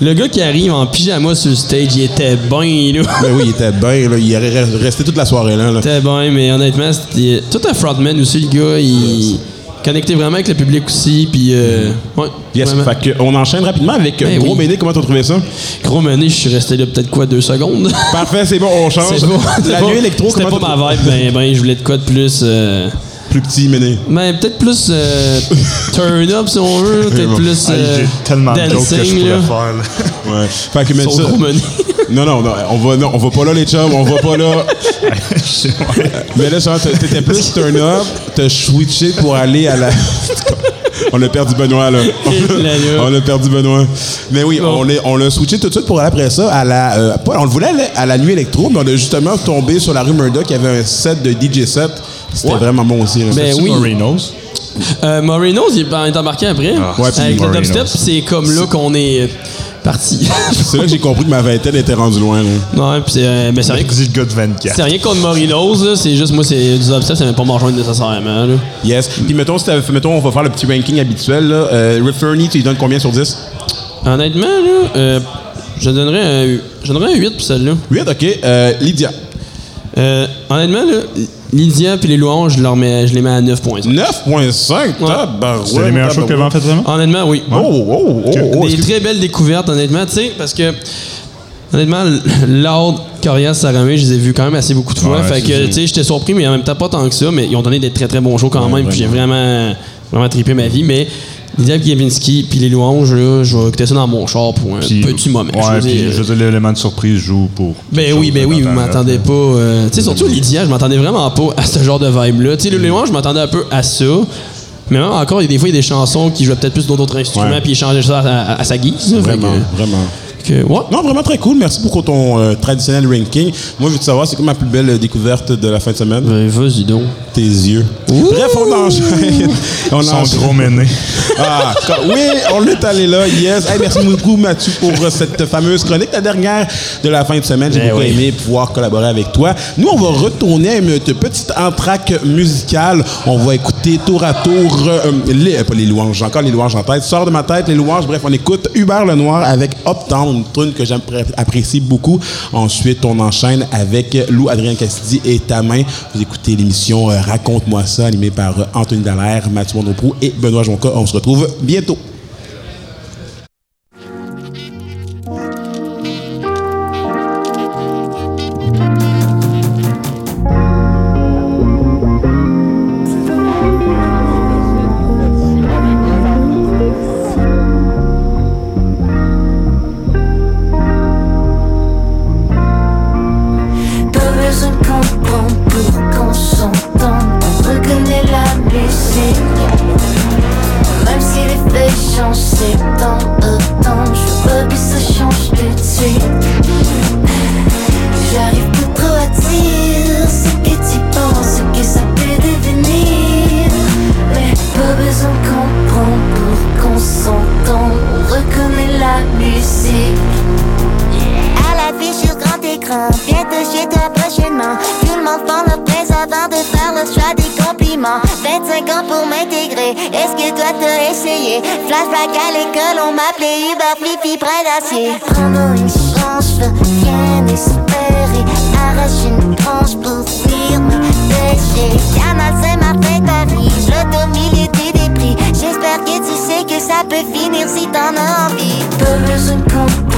(laughs) le, gars qui arrive en pyjama sur le stage, il était bien, là. Ben oui, il était bien, là, il aurait resté toute la soirée là. Il était bien, mais honnêtement, c'était tout un frontman aussi, le gars. Il connectait vraiment avec le public aussi. Puis, euh, ouais. Yes, fait on enchaîne rapidement avec euh, Ben Gros oui. Méné, comment t'as trouvé ça? Gros mené, je suis resté là peut-être quoi, deux secondes? Parfait, c'est bon, on (laughs) change. Bon. La nuit électro, C'était pas ma vibe. Ben, ben, je voulais de quoi de plus. euh, Plus petit Méné. Ben, peut-être plus euh, (laughs) turn up si on veut, peut-être plus Ah, euh, J'ai tellement de jokes que je dancing pourrais là. faire. là. (laughs) Ouais. Fait que mais Son ça. gros menu. (laughs) Non, non, non, on va, non, on va pas là, les chums, on va pas là. mais là, genre, t'étais plus turn up, t'as switché pour aller à la. On a perdu Benoît, là. Et là, là. on a perdu Benoît. Mais oui, Bon. on, est, on l'a switché tout de suite pour aller après ça à la. euh, pas- on le voulait aller à la nuit électro, mais on a justement tombé sur la rue Murdoch qui avait un set de DJ set. C'était Ouais. vraiment bon aussi. Ben C'est oui. Morinos. Euh, Moreno's, il est il est embarqué après. Ouais, puis avec le Moreno's. dubstep, c'est comme là qu'on est euh, parti. (laughs) C'est là que j'ai compris que ma vingtaine était rendue loin. Là. ouais, puis c'est euh, ben, c'est rien, Dis le gars de 24. c'est rien contre Moreno's, là, c'est juste moi, c'est du dubstep, ça ne pas m'en rejoindre nécessairement. Là. Yes. Puis mettons, si t'avais fait- mettons, on va faire le petit ranking habituel. Là. Euh, tu lui donnes combien sur 10? Honnêtement, là, euh, je donnerais un, je donnerais un 8 pour celle-là. 8, ok. Euh, Lydia. Euh, honnêtement, là, Lydia puis les louanges, je, leur mets, je les mets à 9.5. 9.5. tabarouette, C'est les meilleurs shows que vous en faites vraiment? Honnêtement, oui. Oh, oh, oh, oh. des excuse- très belles découvertes, honnêtement, tu sais, parce que honnêtement, Loud, Corias, Saramé, je les ai vus quand même assez beaucoup de fois. Ouais, fait que, tu sais, j'étais surpris, mais en même temps pas tant que ça, mais ils ont donné des très très bons shows quand même, puis j'ai vraiment, vraiment trippé ma vie. Mais Lydia Gavinski, puis les louanges, là, je vais écouter ça dans mon char pour un petit moment. Ouais, je veux dire, l'élément de surprise joue pour. Ben oui, ben oui, vous là. pas. euh, tu sais, surtout Lydia, je m'attendais vraiment pas à ce genre de vibe-là. Tu sais, le Léon, je m'attendais un peu à ça. Mais même encore, il y a des fois, il y a des chansons qui jouaient peut-être plus d'autres instruments, puis il changeait ça à, à- à sa guise. Fait Vraiment, que- vraiment. Ouais. Non, vraiment très cool. Merci pour ton euh, traditionnel ranking. Moi, je veux te savoir, c'est quoi ma plus belle euh, découverte de la fin de semaine? Ben, vas-y donc. Tes yeux. Bref, on enchaîne. (laughs) on Son enchaîne. gros méné. Ah, oui, on est allé là, yes. Hey, merci beaucoup, Mathieu, pour euh, cette fameuse chronique, la dernière de la fin de semaine. J'ai Ben beaucoup oui. aimé pouvoir collaborer avec toi. Nous, on va retourner à une petite entraque musicale. On va écouter tour à tour, euh, les, euh, pas les louanges, j'ai encore les louanges en tête. Sors de ma tête, les louanges. Bref, on écoute Hubert Lenoir avec Uptown, une que j'apprécie beaucoup. Ensuite, on enchaîne avec Lou Adrien Cassidy et Ta main. Vous écoutez l'émission euh, Raconte-moi ça, animée par euh, Anthony Dallaire, Mathieu Monoprou et Benoît Jonca. On se retrouve bientôt.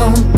home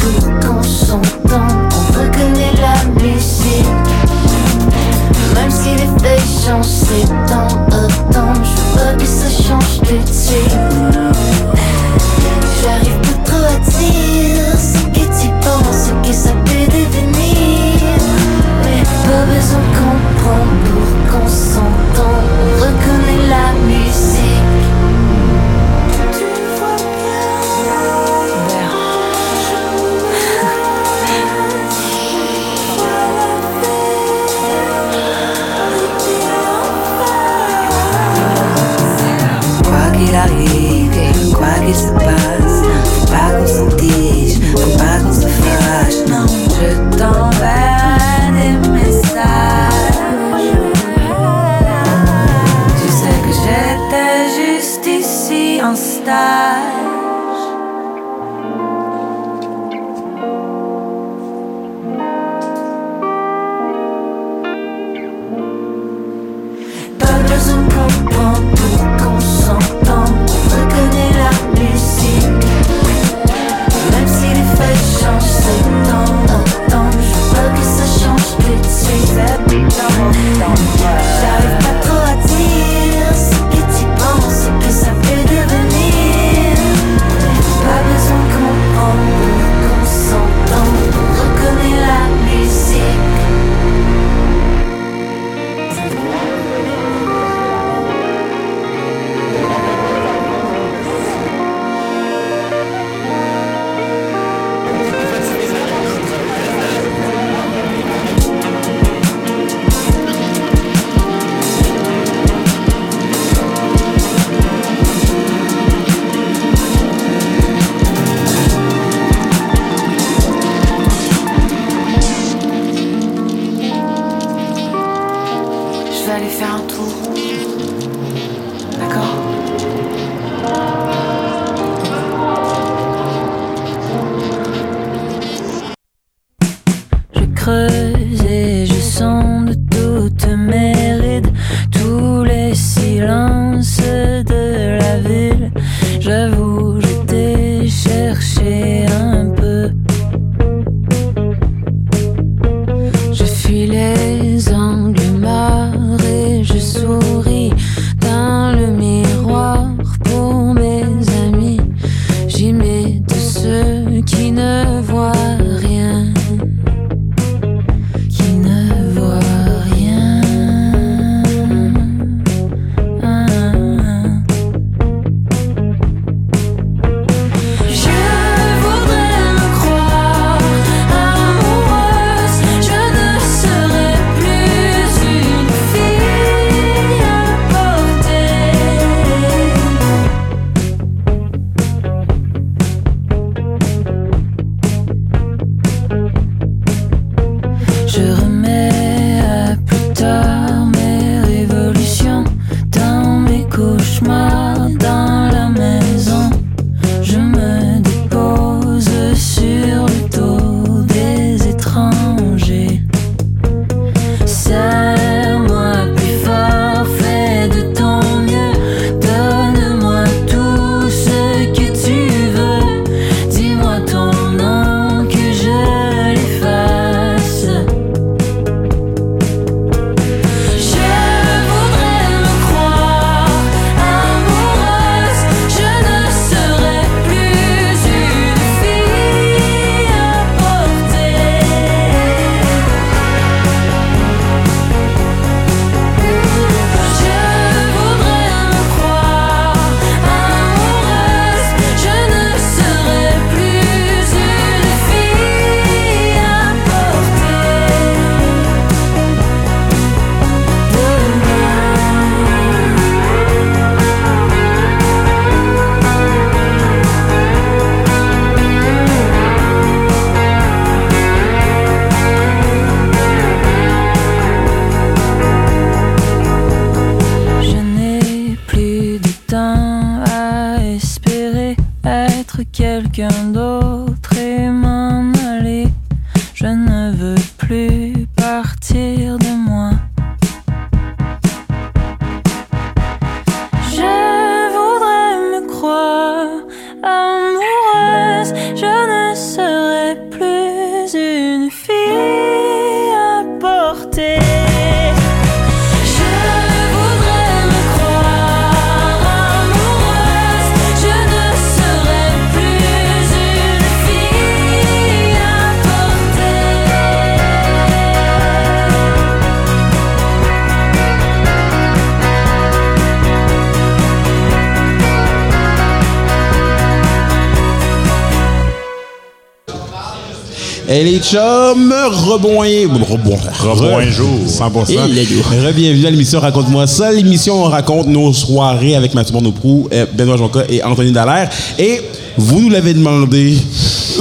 Et les chums. Rebon, Rebonjour. 100%. Et les gars. Bienvenue à l'émission Raconte-moi ça. L'émission, on raconte nos soirées avec Mathieu Bourneau-Prou, euh, Benoît Jonca et Anthony Dallaire. Et vous nous l'avez demandé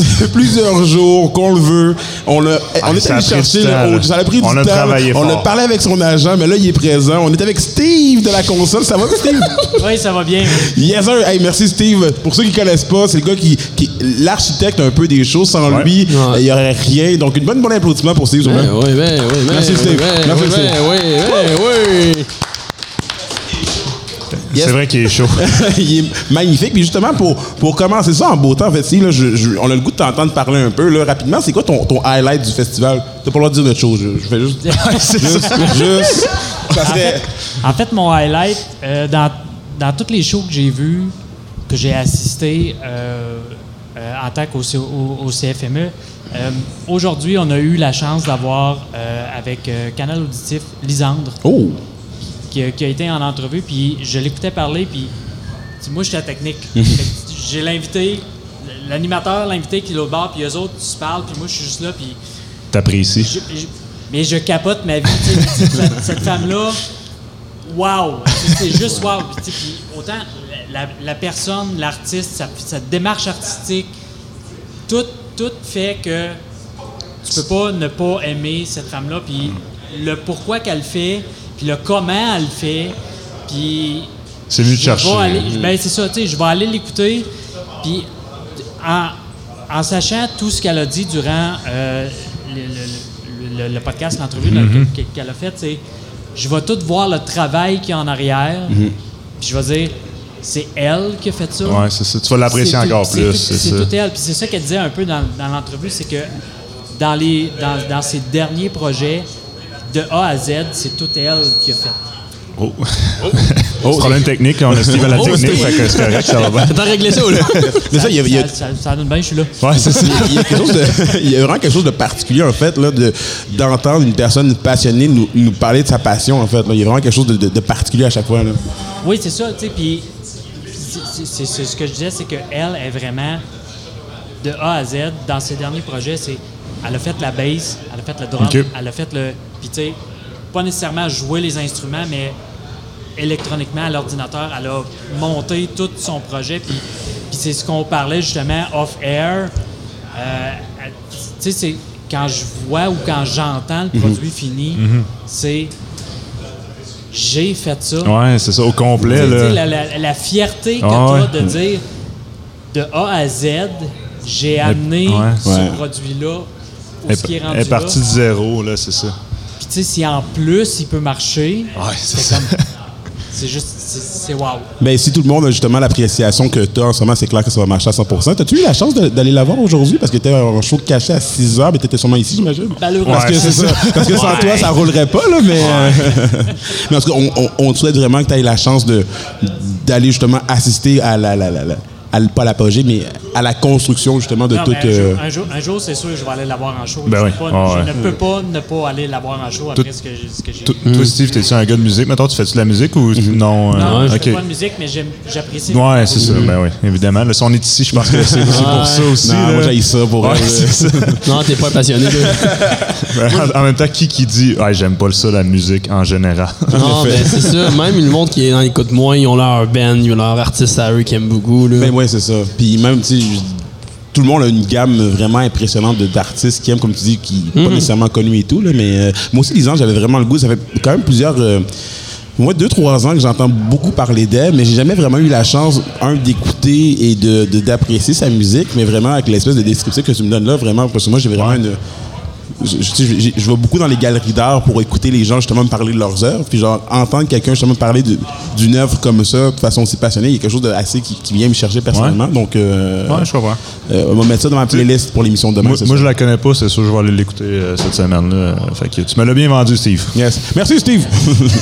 (laughs) plusieurs jours qu'on le veut. On, a, Ah, on est allé a chercher, là, on- ça a pris du On a temps. travaillé on a parlé avec son agent, mais là, il est présent. On est avec Steve de la console. Ça va, Steve? (laughs) Oui, ça va bien. Yes, sir. Hey, merci, Steve. Pour ceux qui connaissent pas, c'est le gars qui, qui l'architecte un peu des choses. Sans Ouais. lui, Ouais. il y aurait rien. Donc, une bonne, bonne applaudissement pour Steve. Ouais, sûrement. ouais, ouais, ouais, Merci, Steve. Merci, Steve. Yes. C'est vrai qu'il est chaud. (laughs) il est magnifique. Puis justement, pour, pour commencer ça en beau temps, en fait, si, là, je- je- on a le goût de t'entendre parler un peu là, rapidement. C'est quoi ton, ton highlight du festival? T'as pas le droit de dire notre chose. Je, je fais juste. (laughs) juste, juste. Ça En fait, en fait, mon highlight, euh, dans, dans tous les shows que j'ai vus, que j'ai assisté euh, euh, en tant qu'au au, au CFME, euh, aujourd'hui, on a eu la chance d'avoir euh, avec euh, Canal Auditif Lisandre, Oh! Qui, a- qui a été en entrevue, puis je l'écoutais parler, puis moi, j'étais technique. (laughs) J'ai l'invité, l'animateur, l'invité qui est au bar, puis eux autres, tu parles, puis moi, je suis juste là, puis T'apprécies. je- je- mais je capote ma vie. cette, cette femme-là, wow! C'est juste wow. Puis, autant la, la personne, l'artiste, sa, sa démarche artistique, tout, tout fait que tu peux pas ne pas aimer cette femme-là. Puis le pourquoi qu'elle le fait, puis le comment elle le fait, puis C'est te je chercher. aller- ben, c'est ça, tu sais, je vais aller l'écouter. Puis, en, en sachant tout ce qu'elle a dit durant euh, le, le- le- le podcast, l'entrevue Mm-hmm. qu'elle- a faite, c'est je vais tout voir le travail qu'il y a en arrière. Mm-hmm. Puis je vais dire, c'est elle qui a fait ça. Ouais, c'est ça. Tu vas l'apprécier tout- encore c'est plus. tout- C'est tout elle. Puis c'est ça qu'elle disait un peu dans, dans l'entrevue, c'est que dans, les, dans, dans ses derniers projets, de A à Z, c'est tout elle qui a fait. Oh. (laughs) Problème technique, on a Steve à la Oh, technique, Steve. fait que c'est correct, ça va bien. T'as réglé ça, là? (laughs) Mais ça, il y a, il y a- Ça, ça- ça donne bien, je suis là. Ouais, c'est ça. il y a quelque chose de- (laughs) il y a vraiment quelque chose de particulier, en fait, là, de, d'entendre une personne passionnée nous, nous parler de sa passion, en fait. là. Il y a vraiment quelque chose de, de- de particulier à chaque fois. Là. Oui, c'est ça, tu sais, puis c'est- c'est- c'est c'est ce que je disais, c'est qu'elle est vraiment de A à Z dans ses derniers projets, c'est elle a fait la bass, elle a fait le drum, elle a fait le puis tu sais pas nécessairement jouer les instruments mais électroniquement à l'ordinateur, elle a monté tout son projet puis c'est ce qu'on parlait justement off air. Euh, tu sais c'est quand je vois ou quand j'entends le produit fini, c'est j'ai fait ça. Ouais, c'est ça, au complet. La, la- la fierté que tu ouais. as de dire de A à Z, j'ai amené ouais. ce Ouais. produit-là Elle est elle est partie de zéro, là, c'est ça. Puis tu sais, si en plus il peut marcher, Ouais, c'est c'est ça. comme... C'est juste... C'est wow. Mais si tout le monde a justement l'appréciation que tu as en ce moment, c'est clair que ça va marcher à 100% T'as-tu eu la chance d'aller la voir aujourd'hui? Parce que tu en show de cachet à 6 h, mais tu étais sûrement ici, j'imagine. Malheureux. Parce que Ouais, ça. Parce que sans Ouais. toi, ça roulerait pas, là, mais. euh, (laughs) mais en tout cas, on, on- on te souhaite vraiment que tu aies la chance de, d'aller justement assister à la. la, la, la- à, pas l'apogée, mais à la construction justement de Non, toute. un, euh, jour, un jour, un jour, c'est sûr, je vais aller la voir en show. Ben je, oui. pas- Ah je ouais. ne peux pas ne pas aller la voir en show après Tout- ce que j'ai ce que j'ai Toi, vu. toi, Steve, t'es-tu un gars de musique? Maintenant, tu fais-tu de la musique ou non? euh, Non, je fais pas de musique, mais j'aime- j'apprécie. Ouais, c'est ça. Ben oui, évidemment. Là, si on est ici, je pense que c'est pour ça aussi. non, là. moi, j'ai ça pour Ouais, ça. Non, t'es pas passionné, là. Ben, en, même temps, qui qui dit ouais, j'aime pas ça la musique en général. Non, mais c'est ça. Même le monde qui est dans écoute moins, ils ont leur band, ils ont leur artiste à eux qui aiment beaucoup, là. Ben ouais, c'est ça. Puis même, tu tout le monde a une gamme vraiment impressionnante de- d'artistes qui aiment, comme tu dis, qui Mhm. pas nécessairement connus et tout. Là, mais euh, moi aussi, Lisange, j'avais vraiment le goût. Ça fait quand même plusieurs. euh, moi, deux, trois ans que j'entends beaucoup parler d'elle, mais j'ai jamais vraiment eu la chance, un, d'écouter et de, de- d'apprécier sa musique, mais vraiment avec l'espèce de description que tu me donnes là, vraiment, parce que moi, j'ai vraiment une. Je, vais beaucoup dans les galeries d'art pour écouter les gens justement me parler de leurs œuvres, puis genre entendre quelqu'un justement me parler d'une œuvre comme ça, de façon aussi passionnée, il y a quelque chose de assez qui, qui vient me chercher personnellement. Donc, euh, Ouais, je comprends. euh, on va mettre ça dans ma playlist pour l'émission de demain. Moi, moi, je la connais pas, c'est sûr, je vais aller l'écouter euh, cette semaine-là. Fait que tu me l'as bien vendu, Steve. Yes. Merci, Steve.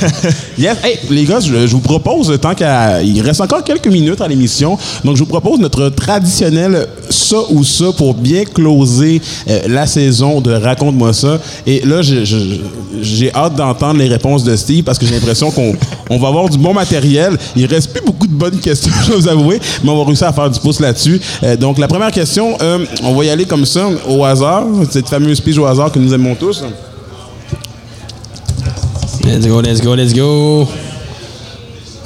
(laughs) yes. Hey, les gars, je, je vous propose, tant qu'à. Il reste encore quelques minutes à l'émission. Donc, je vous propose notre traditionnel ça ou ça pour bien closer la saison de Raconte-moi ça. Et là, j'ai hâte d'entendre les réponses de Steve parce que j'ai l'impression qu'on (laughs) on va avoir du bon matériel. Il reste plus beaucoup de bonnes questions, (laughs) je dois vous avouer, mais on va réussir à faire du pouce là-dessus. Euh, donc, la première question, euh, on va y aller comme ça, au hasard, cette fameuse pige au hasard que nous aimons tous. Let's go, let's go, let's go.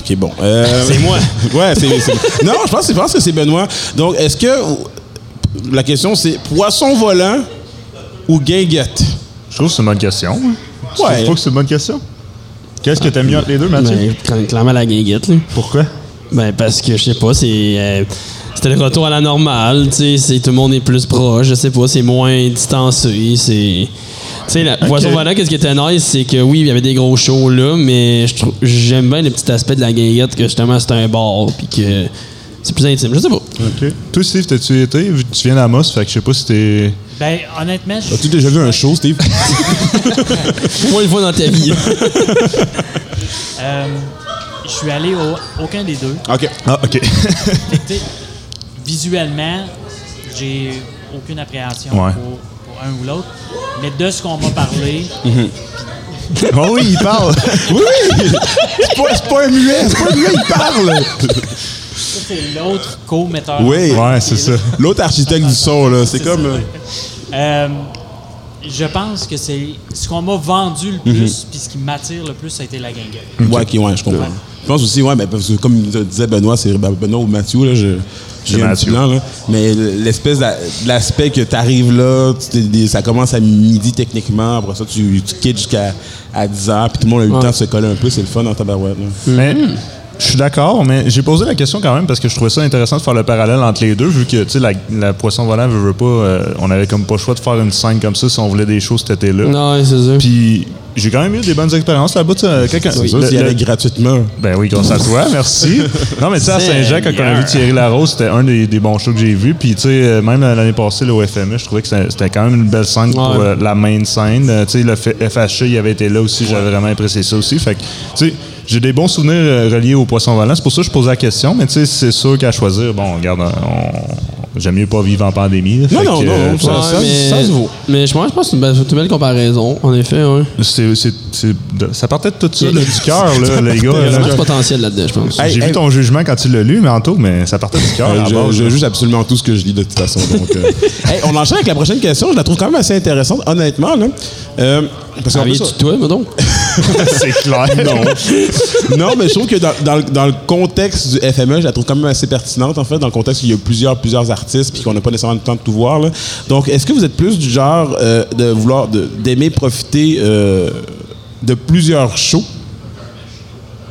OK, bon. Euh, (laughs) C'est moi. ouais, c'est- Non, je pense, je pense que c'est Benoît. Donc, est-ce que. La question, c'est poisson volant ou guinguette? Je trouve que c'est une bonne question. hein. Tu Ouais. trouves pas que c'est une bonne question? Qu'est-ce que t'aimes mieux entre les deux, Mathieu? Ben, cla- clairement la guinguette, là. Pourquoi? Ben, parce que, je sais pas, c'est. euh, c'était le retour à la normale, tu sais, c'est- tout le monde est plus proche, je sais pas, c'est moins distancé, c'est. Tu sais, la Poisson Volant, qu'est-ce qui était nice, c'est que oui, il y avait des gros shows là, mais j'aime bien le petit aspect de la guinguette, que justement c'est un bar, puis que c'est plus intime, je sais pas. OK. Toi, Steve, t'as-tu été? Tu viens d'Amos, fait que je sais pas si t'es. Ben, honnêtement, je As-tu déjà vu un show, Steve? (laughs) Moi, une fois dans ta vie. (laughs) euh, je suis allé au aucun des deux. OK. Ah, OK. (laughs) Fait visuellement, j'ai aucune appréhension Ouais. pour, pour un ou l'autre. Mais de ce qu'on m'a parlé, oh oui, il parle. Oui, oui! C'est pas, c'est pas un muet, c'est pas un muet, il parle! ça, c'est l'autre co-metteur. Oui. ouais, c'est ça. L'autre architecte du son, là, c'est comme. euh, Euh, je pense que c'est ce qu'on m'a vendu le plus, puis ce qui m'attire le plus, ça a été la guinguette. Ouais, ok, ouais, je comprends. Je pense aussi, ouais, ben, parce que comme disait Benoît, c'est ben, Benoît ou Mathieu, là, je. J'ai un petit Mathieu. blanc, là. Mais l'espèce l'aspect que tu arrives là, ça commence à midi techniquement, après ça, tu, tu quittes jusqu'à à 10 heures, puis tout le monde a eu le Ouais. temps de se coller un peu, c'est le fun en tabarouette. là. Mais je suis d'accord, mais j'ai posé la question quand même parce que je trouvais ça intéressant de faire le parallèle entre les deux, vu que tu sais, la, la poisson volant veut, veut pas, euh, on avait comme pas le choix de faire une scène comme ça si on voulait des choses cet été-là. non, ouais, c'est ça. Puis j'ai quand même eu des bonnes expériences là-bas. sais, quelqu'un- C'est ça, le- s'il y le- allait gratuitement. Ben oui, grâce à toi, merci. (laughs) Non, mais tu sais, à Saint-Jacques, quand on a vu Thierry Larose, c'était un des, des bons shows que j'ai vus. Puis, tu sais, euh, même l'année passée, là, au FME, je trouvais que c'était quand même une belle scène pour euh, la main scène. Euh, tu sais, le FHE, il avait été là aussi, j'avais vraiment apprécié ça aussi. Fait que, tu sais, j'ai des bons souvenirs euh, reliés au poisson volant. C'est pour ça que je posais la question. Mais, tu sais, c'est sûr qu'à choisir, bon, regarde, on- j'aime mieux pas vivre en pandémie. là. Non, non, que, non, euh, non, ça- Ouais, mais, ça se vaut. Mais je pense, je pense que c'est une belle, c'est une belle comparaison, en effet, de- ça partait de tout ça, là, du cœur, là, (laughs) les gars. Il y a du potentiel là-dedans, je pense. Hey, J'ai hey. vu ton jugement quand tu l'as lu, mais Anto, mais ça partait du cœur. Euh, je, juge absolument tout ce que je lis de toute façon. Donc, euh. (laughs) Hey, on enchaîne avec la prochaine question. Je la trouve quand même assez intéressante, honnêtement. Là. Euh, parce qu'en plus, Aviez-tu toi, mettons? c'est clair. Non. non, mais je trouve que dans, dans le- dans le contexte du FME, je la trouve quand même assez pertinente, en fait, dans le contexte où il y a plusieurs, plusieurs artistes puis qu'on n'a pas nécessairement le temps de tout voir. là. Donc, est-ce que vous êtes plus du genre euh, de vouloir, d'aimer profiter euh, de plusieurs shows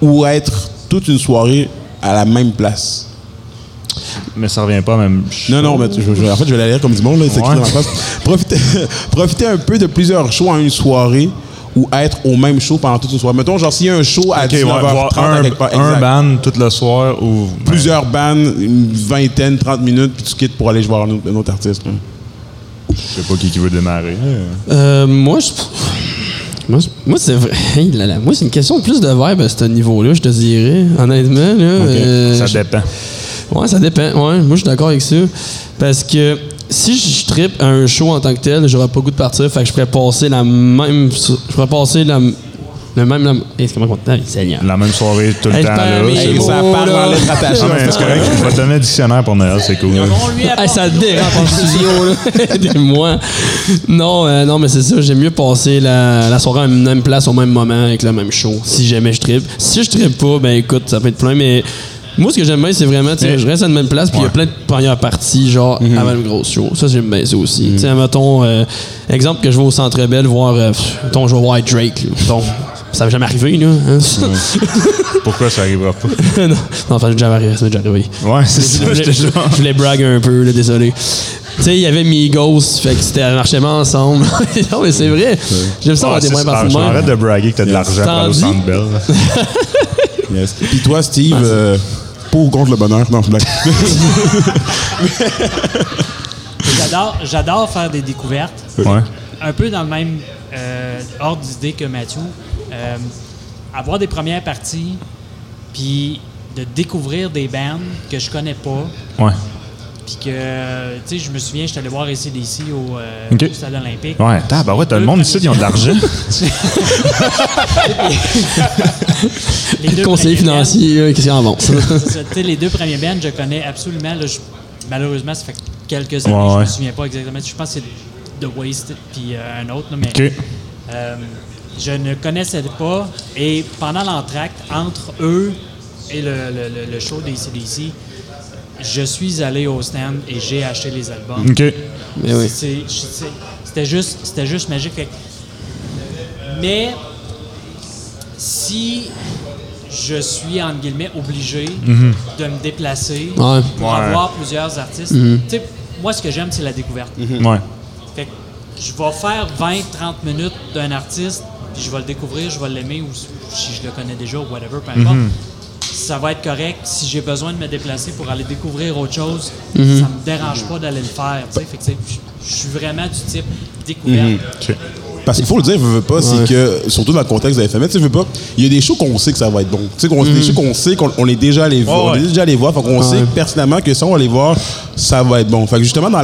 ou être toute une soirée à la même place? Mais ça revient pas même. Non, non, mais tu- je- je- en fait, je vais la lire comme du monde, là, Ouais. dans ma. Profiter, (laughs) profiter un peu de plusieurs shows en une soirée ou être au même show pendant toute une soirée. Mettons, genre, s'il y a un show à Ok, ouais, 19h30 voir à un, quelque part, un exact. band tout le soir ou. plusieurs bandes, une vingtaine, 30 minutes, puis tu quittes pour aller voir un autre, un autre artiste. là. Je sais pas qui, qui veut démarrer. Euh, moi, je. Moi, c'est vrai. (laughs) Hey, là, là. Moi, c'est une question de plus de vibe à ce niveau-là, je te dirais. Honnêtement, là. euh, ça je- dépend. Ouais, ça dépend. Ouais, moi, je suis d'accord avec ça. Parce que si je trippe à un show en tant que tel, j'aurais pas le goût de partir. Fait que je pourrais passer la même. Je pourrais passer la. Le même. La, hey, c'est comment on dit? Seigneur. La même soirée tout le Hey, temps. Là, c'est beau. ça parle en lettres attachées. Mais c'est correct. Je vais te donner un dictionnaire pour Noël, c'est cool. Hey, ça dérape en studio, là. (laughs) Aidez-moi. Non, euh, non, mais c'est ça. J'aime mieux passer la, la soirée à la même place au même moment avec le même show. Si jamais je trippe. Si je trippe pas, ben écoute, ça peut être plein, mais. Moi, ce que j'aime bien, c'est vraiment, tu sais, je reste à la même place, puis il y a plein de premières parties, genre, avant le gros show. Ça, j'aime bien ça aussi. Tu sais, mettons, euh, exemple que je vais au Centre Bell voir, euh, mettons, je vais voir Drake. Mettons, Ça m'est jamais arrivé, là. hein. (laughs) Pourquoi ça arrivera pas? non, non, ça m'est jamais arrivé. Ça m'est déjà arrivé. Ouais, c'est ça. je, voulais, j'étais genre- je voulais brag un peu, là, désolé. Tu sais, il y avait Migos, fait que c'était un marchement ensemble. (laughs) non, mais c'est vrai. J'aime ça avoir des partout Je de braguer que t'as de l'argent pour aller au Centre Bell. (laughs) Yes. Puis toi, Steve, euh, pour ou contre le bonheur? Non, blague. (laughs) J'adore, j'adore faire des découvertes. Ouais. Un peu dans le même euh, ordre d'idée que Mathieu. Euh, avoir des premières parties, puis de découvrir des bands que je connais pas, Ouais. Puis que, tu sais, je me souviens, j'étais allé voir ACDC au, euh, Ok. au Stade olympique. Ouais, t'as, bah ouais, t'as le monde ici, ils ont de l'argent. (laughs) Les deux Conseiller financier, (laughs) sais, les deux premiers bands, je connais absolument. là, je- malheureusement, ça fait quelques années, Ouais, je ouais. me souviens pas exactement. Je pense que c'est The Wasted puis euh, un autre. là, mais, OK. euh, je ne connaissais pas. Et pendant l'entracte, entre eux et le, le- le- le show des CDC, je suis allé au stand et j'ai acheté les albums. OK. Oui. C'est- C'était juste, c'était juste magique. Fait mais si je suis, entre guillemets, obligé de me déplacer Ouais. pour Ouais. avoir plusieurs artistes, sais, moi, ce que j'aime, c'est la découverte. Ouais. Fait que je vais faire 20-30 minutes d'un artiste, puis je vais le découvrir, je vais l'aimer, ou si je le connais déjà, ou whatever, peu importe. Ça va être correct. Si j'ai besoin de me déplacer pour aller découvrir autre chose, ça me dérange pas d'aller le faire. tu sais. Fait que, tu sais, je je suis vraiment du type découverte. OK. Parce qu'il faut le dire, veux, veux pas, c'est que, surtout dans le contexte de la FMS, tu veux pas, il y a des shows qu'on sait que ça va être bon. Tu sais, qu'on- des shows qu'on sait qu'on on est déjà allé voir. Ouais, On est ouais. déjà allé voir, fait qu'on sait pertinemment que si on va aller voir, ça va être bon. Fait que justement, dans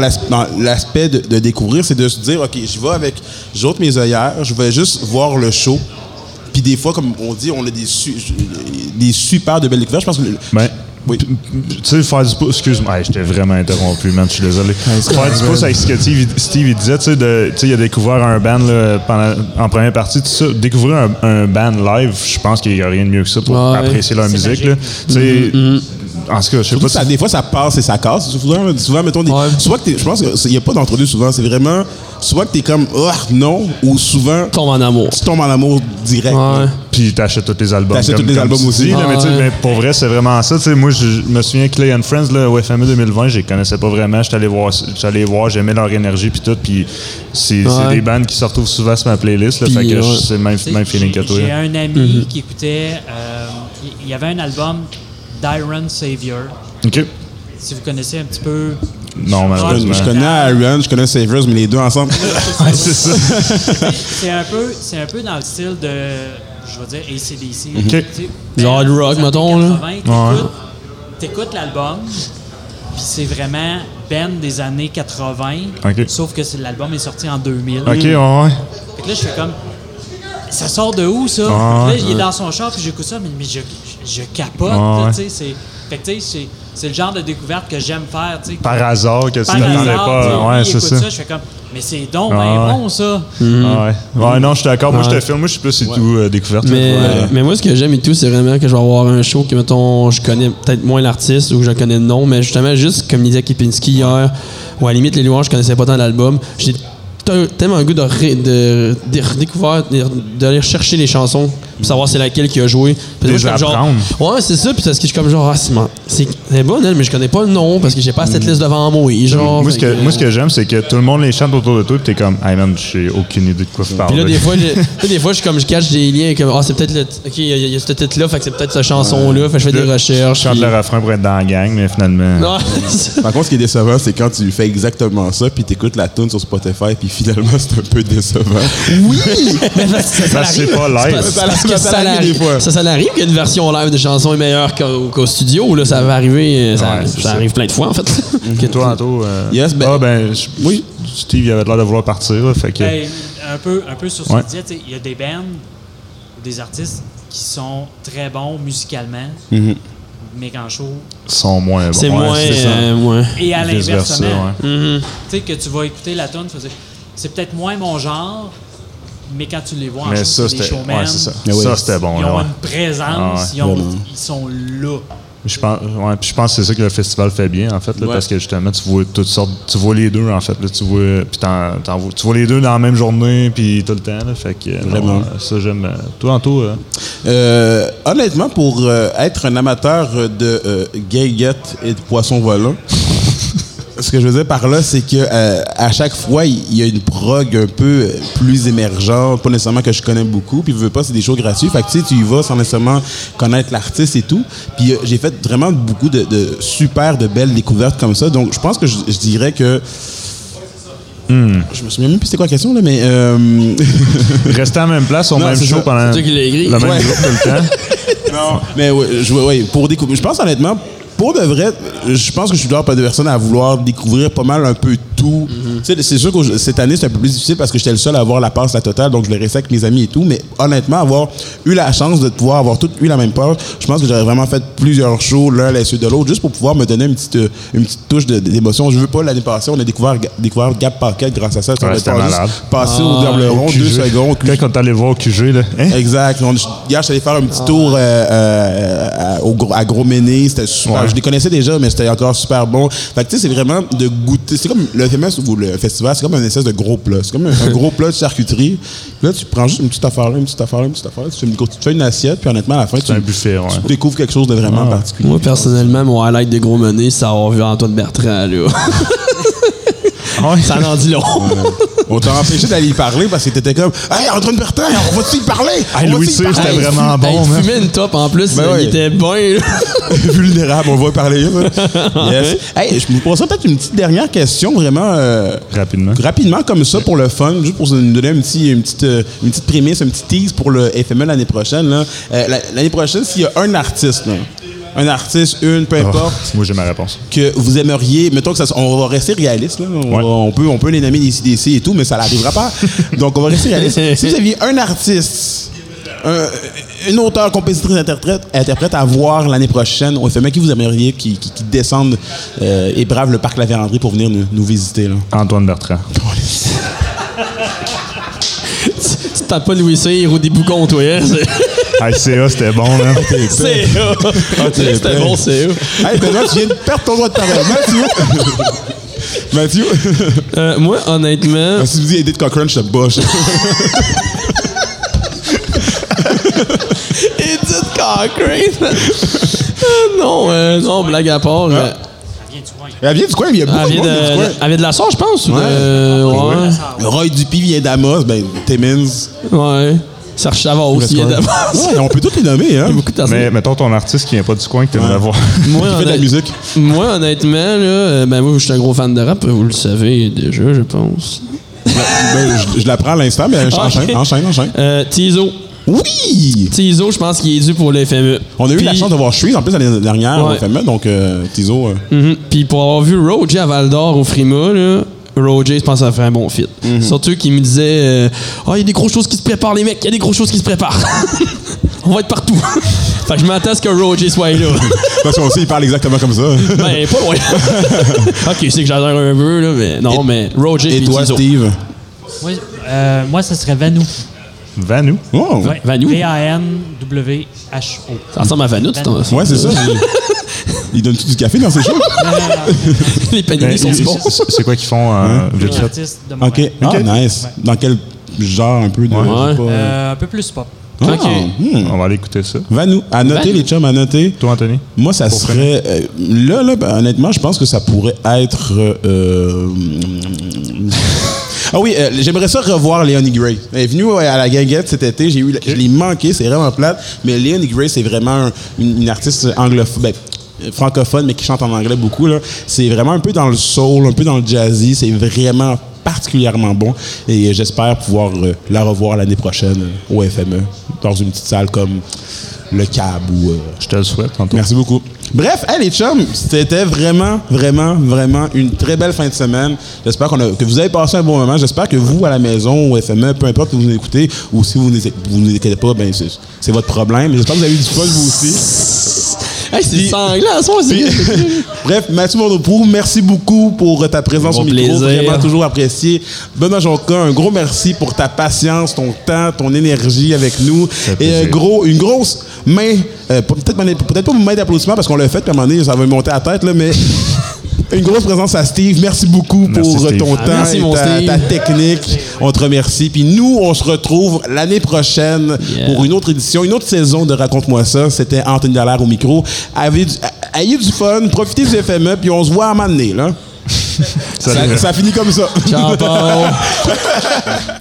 l'aspect de, de découvrir, c'est de se dire, OK, je vais avec, j'ôte mes œillères, je vais juste voir le show. Puis des fois, comme on dit, on a des, su- des super de belles découvertes. Je pense que le- Ben, Oui. tu sais, faire du pouce, excuse-moi, Hey, j'étais vraiment interrompu, man, je suis désolé. faire du pouce avec ce que Steve, Steve, il disait, tu sais, de- tu sais, il a découvert un band là, pendant, en première partie, tout ça. Découvrir un, un band live, je pense qu'il n'y a rien de mieux que ça pour Ouais. apprécier leur musique. Tu sais, En tout cas, je sais pas que ça, si. des fois, ça passe et ça casse. Souvent, souvent mettons, des, Ouais. souvent que t'es- je pense qu'il n'y a pas d'entre-deux souvent. C'est vraiment, soit que tu es comme, oh, non, ou souvent, Tombe en amour. tu tombes en amour direct. Ouais. Puis t'achètes tous les albums. T'achètes tous les albums tu aussi. là, mais, tu Ouais. mais pour vrai, c'est vraiment ça. Tu moi, je me souviens Clay and Friends là, au FME 2020, je les connaissais pas vraiment. J'étais allé voir, j'étais allé voir, j'aimais leur énergie puis tout. Puis c'est des bandes qui se retrouvent souvent sur ma playlist. Là, fait que ouais. je- c'est le même, Tu même feeling que j'ai- toi. J'ai un ami qui écoutait. euh, il y avait un album d'Iron Savior. OK. Si vous connaissez un petit peu. Non, Je, malheureusement. je connais Aaron, je connais Savers, mais les deux ensemble. c'est ça. (laughs) C'est un peu, c'est un peu dans le style de, je vais dire ACDC. Ok. Tu sais, Du hard rock, des années mettons, là. 80, T'écoutes, t'écoutes l'album, puis c'est vraiment band des années 80. Ok. Sauf que c'est- l'album est sorti en 2000. OK, ouais, ouais. Fait que là, je fais comme. Ça sort de où, ça? Ah, Puis là, il est dans son char, puis j'écoute ça, mais, mais je, je, capote. Ouais. tu sais, c'est, fait que, tu sais, c'est, c'est le genre de découverte que j'aime faire. tu sais. Par hasard, que tu Par t'attendais hasard, pas. tu Ouais, c'est ça. Je fais comme, mais c'est donc Ah, ben ouais. bon, ça. Ah ouais. ouais, non, je suis d'accord. Moi, je te filme. Moi, je sais pas, c'est tout euh, découverte. Mais. Ouais. mais moi, ce que j'aime et tout, c'est vraiment que je vais avoir un show que, mettons, je connais peut-être moins l'artiste ou que je connais le nom, mais justement, juste comme disait Kipinski hier, ou à la limite, les louanges, je connaissais pas tant l'album. J'ai tellement un goût de, ré- de, de redécouvrir, de- d'aller chercher les chansons, pour savoir c'est laquelle qui a joué. Puis moi, je comme genre, ouais, c'est ça, puis parce que je suis comme genre, ah, c'est c'est c'est bon, elle, mais je connais pas le nom parce que j'ai pas cette liste devant moi. Genre, Moi, ce que, moi, ce que j'aime, c'est que tout le monde les chante autour de toi, puis t'es comme, hey man, j'ai aucune idée de quoi tu parles. Puis là, des fois, je, (laughs) là, des fois, je suis comme, je cache des liens, comme, ah, c'est peut-être le, ok, il y, a- il y a ce titre-là, fait que c'est peut-être cette chanson-là, fait que je fais des Je recherches. chante puis- le refrain pour être dans la gang, mais finalement. Non, (laughs) Par contre, ce qui est décevant, c'est quand tu fais exactement ça, puis t'écoutes la tune sur Spotify, puis finalement, c'est un peu décevant. oui! (laughs) Mais ça, Ça, c'est pas live. Que arrive- ça, ça arrive l'arrive- des fois. Ça, ça arrive qu'une version live de chanson est meilleure qu'au, qu'au studio, là, ça va arriver, euh, ça, Ouais, c'est ça ça. arrive plein de fois, en fait. (laughs) Que toi, Anto. euh, Yes, ben- Ah, ben, je- oui. Steve, il avait l'air de vouloir partir, là, fait que. Ben, un, peu, un peu sur ce Ouais. que tu disais, tu sais, il y a des bands ou des artistes qui sont très bons musicalement, mais qu'en show. sont moins bons. c'est moins, ça. euh, moins. Et à l'inversement, ouais. Mhm. tu sais, que tu vas écouter la tune, tu vas dire, c'est peut-être moins mon genre, mais quand tu les vois en show, c'est des showmen. ouais, ça. Oui. Ça, c'était bon, Ils là. ont ouais. une présence, Ah ouais. ils, ont- ils sont là. Je pense, ouais, puis je pense que c'est ça que le festival fait bien, en fait, là, Ouais. parce que justement, tu vois toutes sortes, tu vois les deux, en fait. Là, tu, vois, puis vois- tu vois les deux dans la même journée, puis tout le temps. Là, fait que, euh, non, ça, j'aime. euh, Toi, Anto, euh, Euh, honnêtement, pour euh, être un amateur de euh, et de poissons volants, ce que je veux dire par là, c'est que euh, à chaque fois, il y a une prog un peu euh, plus émergente, pas nécessairement que je connais beaucoup, puis je veux pas, c'est des shows gratuits. Fait que tu sais, tu y vas sans nécessairement connaître l'artiste et tout. Puis euh, j'ai fait vraiment beaucoup de, de super, de belles découvertes comme ça. Donc, je pense que je, je dirais que. Je me souviens même plus c'était quoi la question, là, mais. euh, (laughs) rester à la même place, au Non, même show pendant C'est toi qui l'as écrit. le même Ouais. jour tout le temps. (laughs) Non, mais ouais, pour découvrir. Je pense honnêtement, pour de vrai, je pense que je suis dehors pas de personne à vouloir découvrir pas mal un peu tout. Tu sais, C'est sûr que cette année, c'est un peu plus difficile parce que j'étais le seul à avoir la passe la totale, donc je l'ai resté avec mes amis et tout. Mais honnêtement, avoir eu la chance de pouvoir avoir toutes eu la même passe, je pense que j'aurais vraiment fait plusieurs shows l'un à la suite de l'autre, juste pour pouvoir me donner une petite, euh, une petite touche d'émotion. Je veux pas, l'année passée, on a découvert, découvert Gap Paquette grâce à ça. Ouais, on a c'était malade. passé au table rond, Au deux secondes. Quand on est allé voir au QG, là. Hein? Exact. On, hier, allé faire un petit tour euh, euh, à, au Gros- à Gros Méné. C'était super. Ouais. Je les connaissais déjà, mais c'était encore super bon. Fait que tu sais, c'est vraiment de goûter. C'est comme le FMS ou le festival, c'est comme un espèce de gros plat. C'est comme un, un gros plat de charcuterie. Puis là, tu prends juste une petite affaire là, une petite affaire là, une petite affaire là. Tu fais une, tu fais une assiette, puis honnêtement, à la fin, tu, C'est un buffet, ouais. tu découvres quelque chose de vraiment particulier. Moi, personnellement, mon highlight de gros money, c'est avoir vu Antoine Bertrand, là. (laughs) Ça en dit long. On t'a empêché d'aller y parler parce que t'étais comme Hey, Antoine Bertrand, on va-tu y parler? Hey, On Louis C, parler? c'était Hey, vraiment bon. Il fumait une top en plus, Ben il était bien. là. (laughs) Vulnérable, on va y parler. là. (laughs) yes. Hey, je me poserais peut-être une petite dernière question, vraiment. euh, Rapidement. Rapidement, comme ça, pour le fun, juste pour nous donner un petit, une, petite, euh, une petite prémisse, un petit tease pour le FME l'année prochaine. là. Euh, la- l'année prochaine, s'il y a un artiste, là, un artiste, une, peu Oh, importe, moi, j'ai ma réponse. que vous aimeriez, mettons que ça, on va rester réaliste, là, on, Ouais. va- on peut, on peut les nommer des CDC et tout, mais ça n'arrivera pas. (laughs) Donc, on va rester réaliste. si vous aviez un artiste, un, une auteure, compositrice, interprète, interprète à voir l'année prochaine au FME, qui vous aimeriez qui, qui, qui descende euh, et brave le parc La Vérandrie pour venir nous, nous visiter? Là? Antoine Bertrand. (laughs) Tu tapes pas Louis Cyr ou des boucons, toi. hein? C'est- Hey, CA, c'était bon. C'est Ah, t'es C'était épais. bon, c'est eux. Hey, Benoît, tu viens de perdre ton droit de parole. Mathieu! Mathieu! Euh, moi, honnêtement, si vous dites Edith Cochrane, je te boche. Edith Cochrane. Euh, non, euh, non, blague à part. euh, coin. Elle vient du coin, il y a beaucoup elle de vient du de, coin. elle vient de la Sarre, je pense. ou Ouais. de- ouais. Roy Dupuis vient d'Amos, ben Timmins. Ouais. Serge Chavard aussi vient d'avance. Ouais, on peut tous les nommer, hein. (laughs) Beaucoup de personnes. Mais mettons ton artiste qui vient pas du coin que tu aimerais Ouais. voir. (laughs) Moi, Qui fait de la musique. Moi, honnêtement, là, euh, ben moi, je suis un gros fan de rap, vous le savez déjà, je pense. Ben, je, je la prends à l'instant, mais (laughs) enchaîne, Ok. enchaîne, enchaîne. Euh, Tizo. Oui! Tizo, je pense qu'il est dû pour les FME. On a eu la chance de voir Shreeze en plus l'année dernière Ouais. au FME, donc euh, Tizo. euh, Mhm. Puis pour avoir vu Roger à Val d'Or au Frima, là, Roger, je pense que ça fait un bon fit. Mhm. Surtout qu'il me disait euh, Ah, il y a des grosses choses qui se préparent, les mecs, il y a des grosses choses qui se préparent. (laughs) On va être partout. (laughs) fait que je m'attends à ce que Roger soit là. (laughs) Parce qu'on sait, il parle exactement comme ça. ben, pas loin. ok, c'est que j'adore un peu, là, mais non, mais Roger Et toi. Steve? Moi, euh, moi, ça serait Vanou. Vanou? Oh! Ouais. Vanou? V-A-N-W-H-O. Ça ressemble à Vanou. Ouais, c'est ça. Il donne du café dans ses shows? (laughs) Les sont c'est- bons. c'est c'est quoi qu'ils font euh, fait? artiste de Ok. Ah, nice. Dans quel genre un peu de. Ouais. pas. Euh, un peu plus pop. Ah, Ok. hmm. On va aller écouter ça. Vanou. À noter, les chums, à noter. Toi, Anthony? Moi, ça serait. euh, là, là, ben, honnêtement, je pense que ça pourrait être. euh, (laughs) ah oui, euh, j'aimerais ça revoir Léonie Gray. Elle est venue ouais, à la Guinguette cet été. J'ai eu, je l'ai manqué, c'est vraiment plate. Mais Léonie Gray, c'est vraiment un- une, une artiste anglophone. ben, francophone, mais qui chante en anglais beaucoup. là. C'est vraiment un peu dans le soul, un peu dans le jazzy. C'est vraiment particulièrement bon. Et j'espère pouvoir euh, la revoir l'année prochaine euh, au FME, dans une petite salle comme le CAB ou. euh, Je te le souhaite, tantôt. Merci beaucoup. Bref, hey les chums, c'était vraiment, vraiment, vraiment une très belle fin de semaine. J'espère que vous avez passé un bon moment. J'espère que vous, à la maison, au FME, peu importe que vous nous écoutez, ou si vous ne vous nous écoutez pas, ben c'est c'est votre problème. J'espère que vous avez eu du fun, vous aussi. Hey, c'est sanglant, à soir, c'est (laughs) Bref, Mathieu Mondoprou, merci beaucoup pour ta présence Bon au micro. plaisir. Vraiment toujours apprécié. Benoît Jonca, un gros merci pour ta patience, ton temps, ton énergie avec nous. Et un gros, une grosse main, euh, pas- peut-être pas main d'applaudissement parce qu'on l'a fait, puis à un moment donné, ça va me monter à la tête, là, mais une grosse présence à Steve. Merci beaucoup Merci, pour euh, Steve. ton Ah, temps merci, et ta, technique. On te remercie. Puis nous, on se retrouve l'année prochaine Yeah. pour une autre édition, une autre saison de Raconte-moi ça. C'était Anthony Dallaire au micro. Avez du- ayez du fun, profitez du FME, puis on se voit à un moment donné, là. (laughs) Ça, ça finit comme ça. Ciao. (laughs)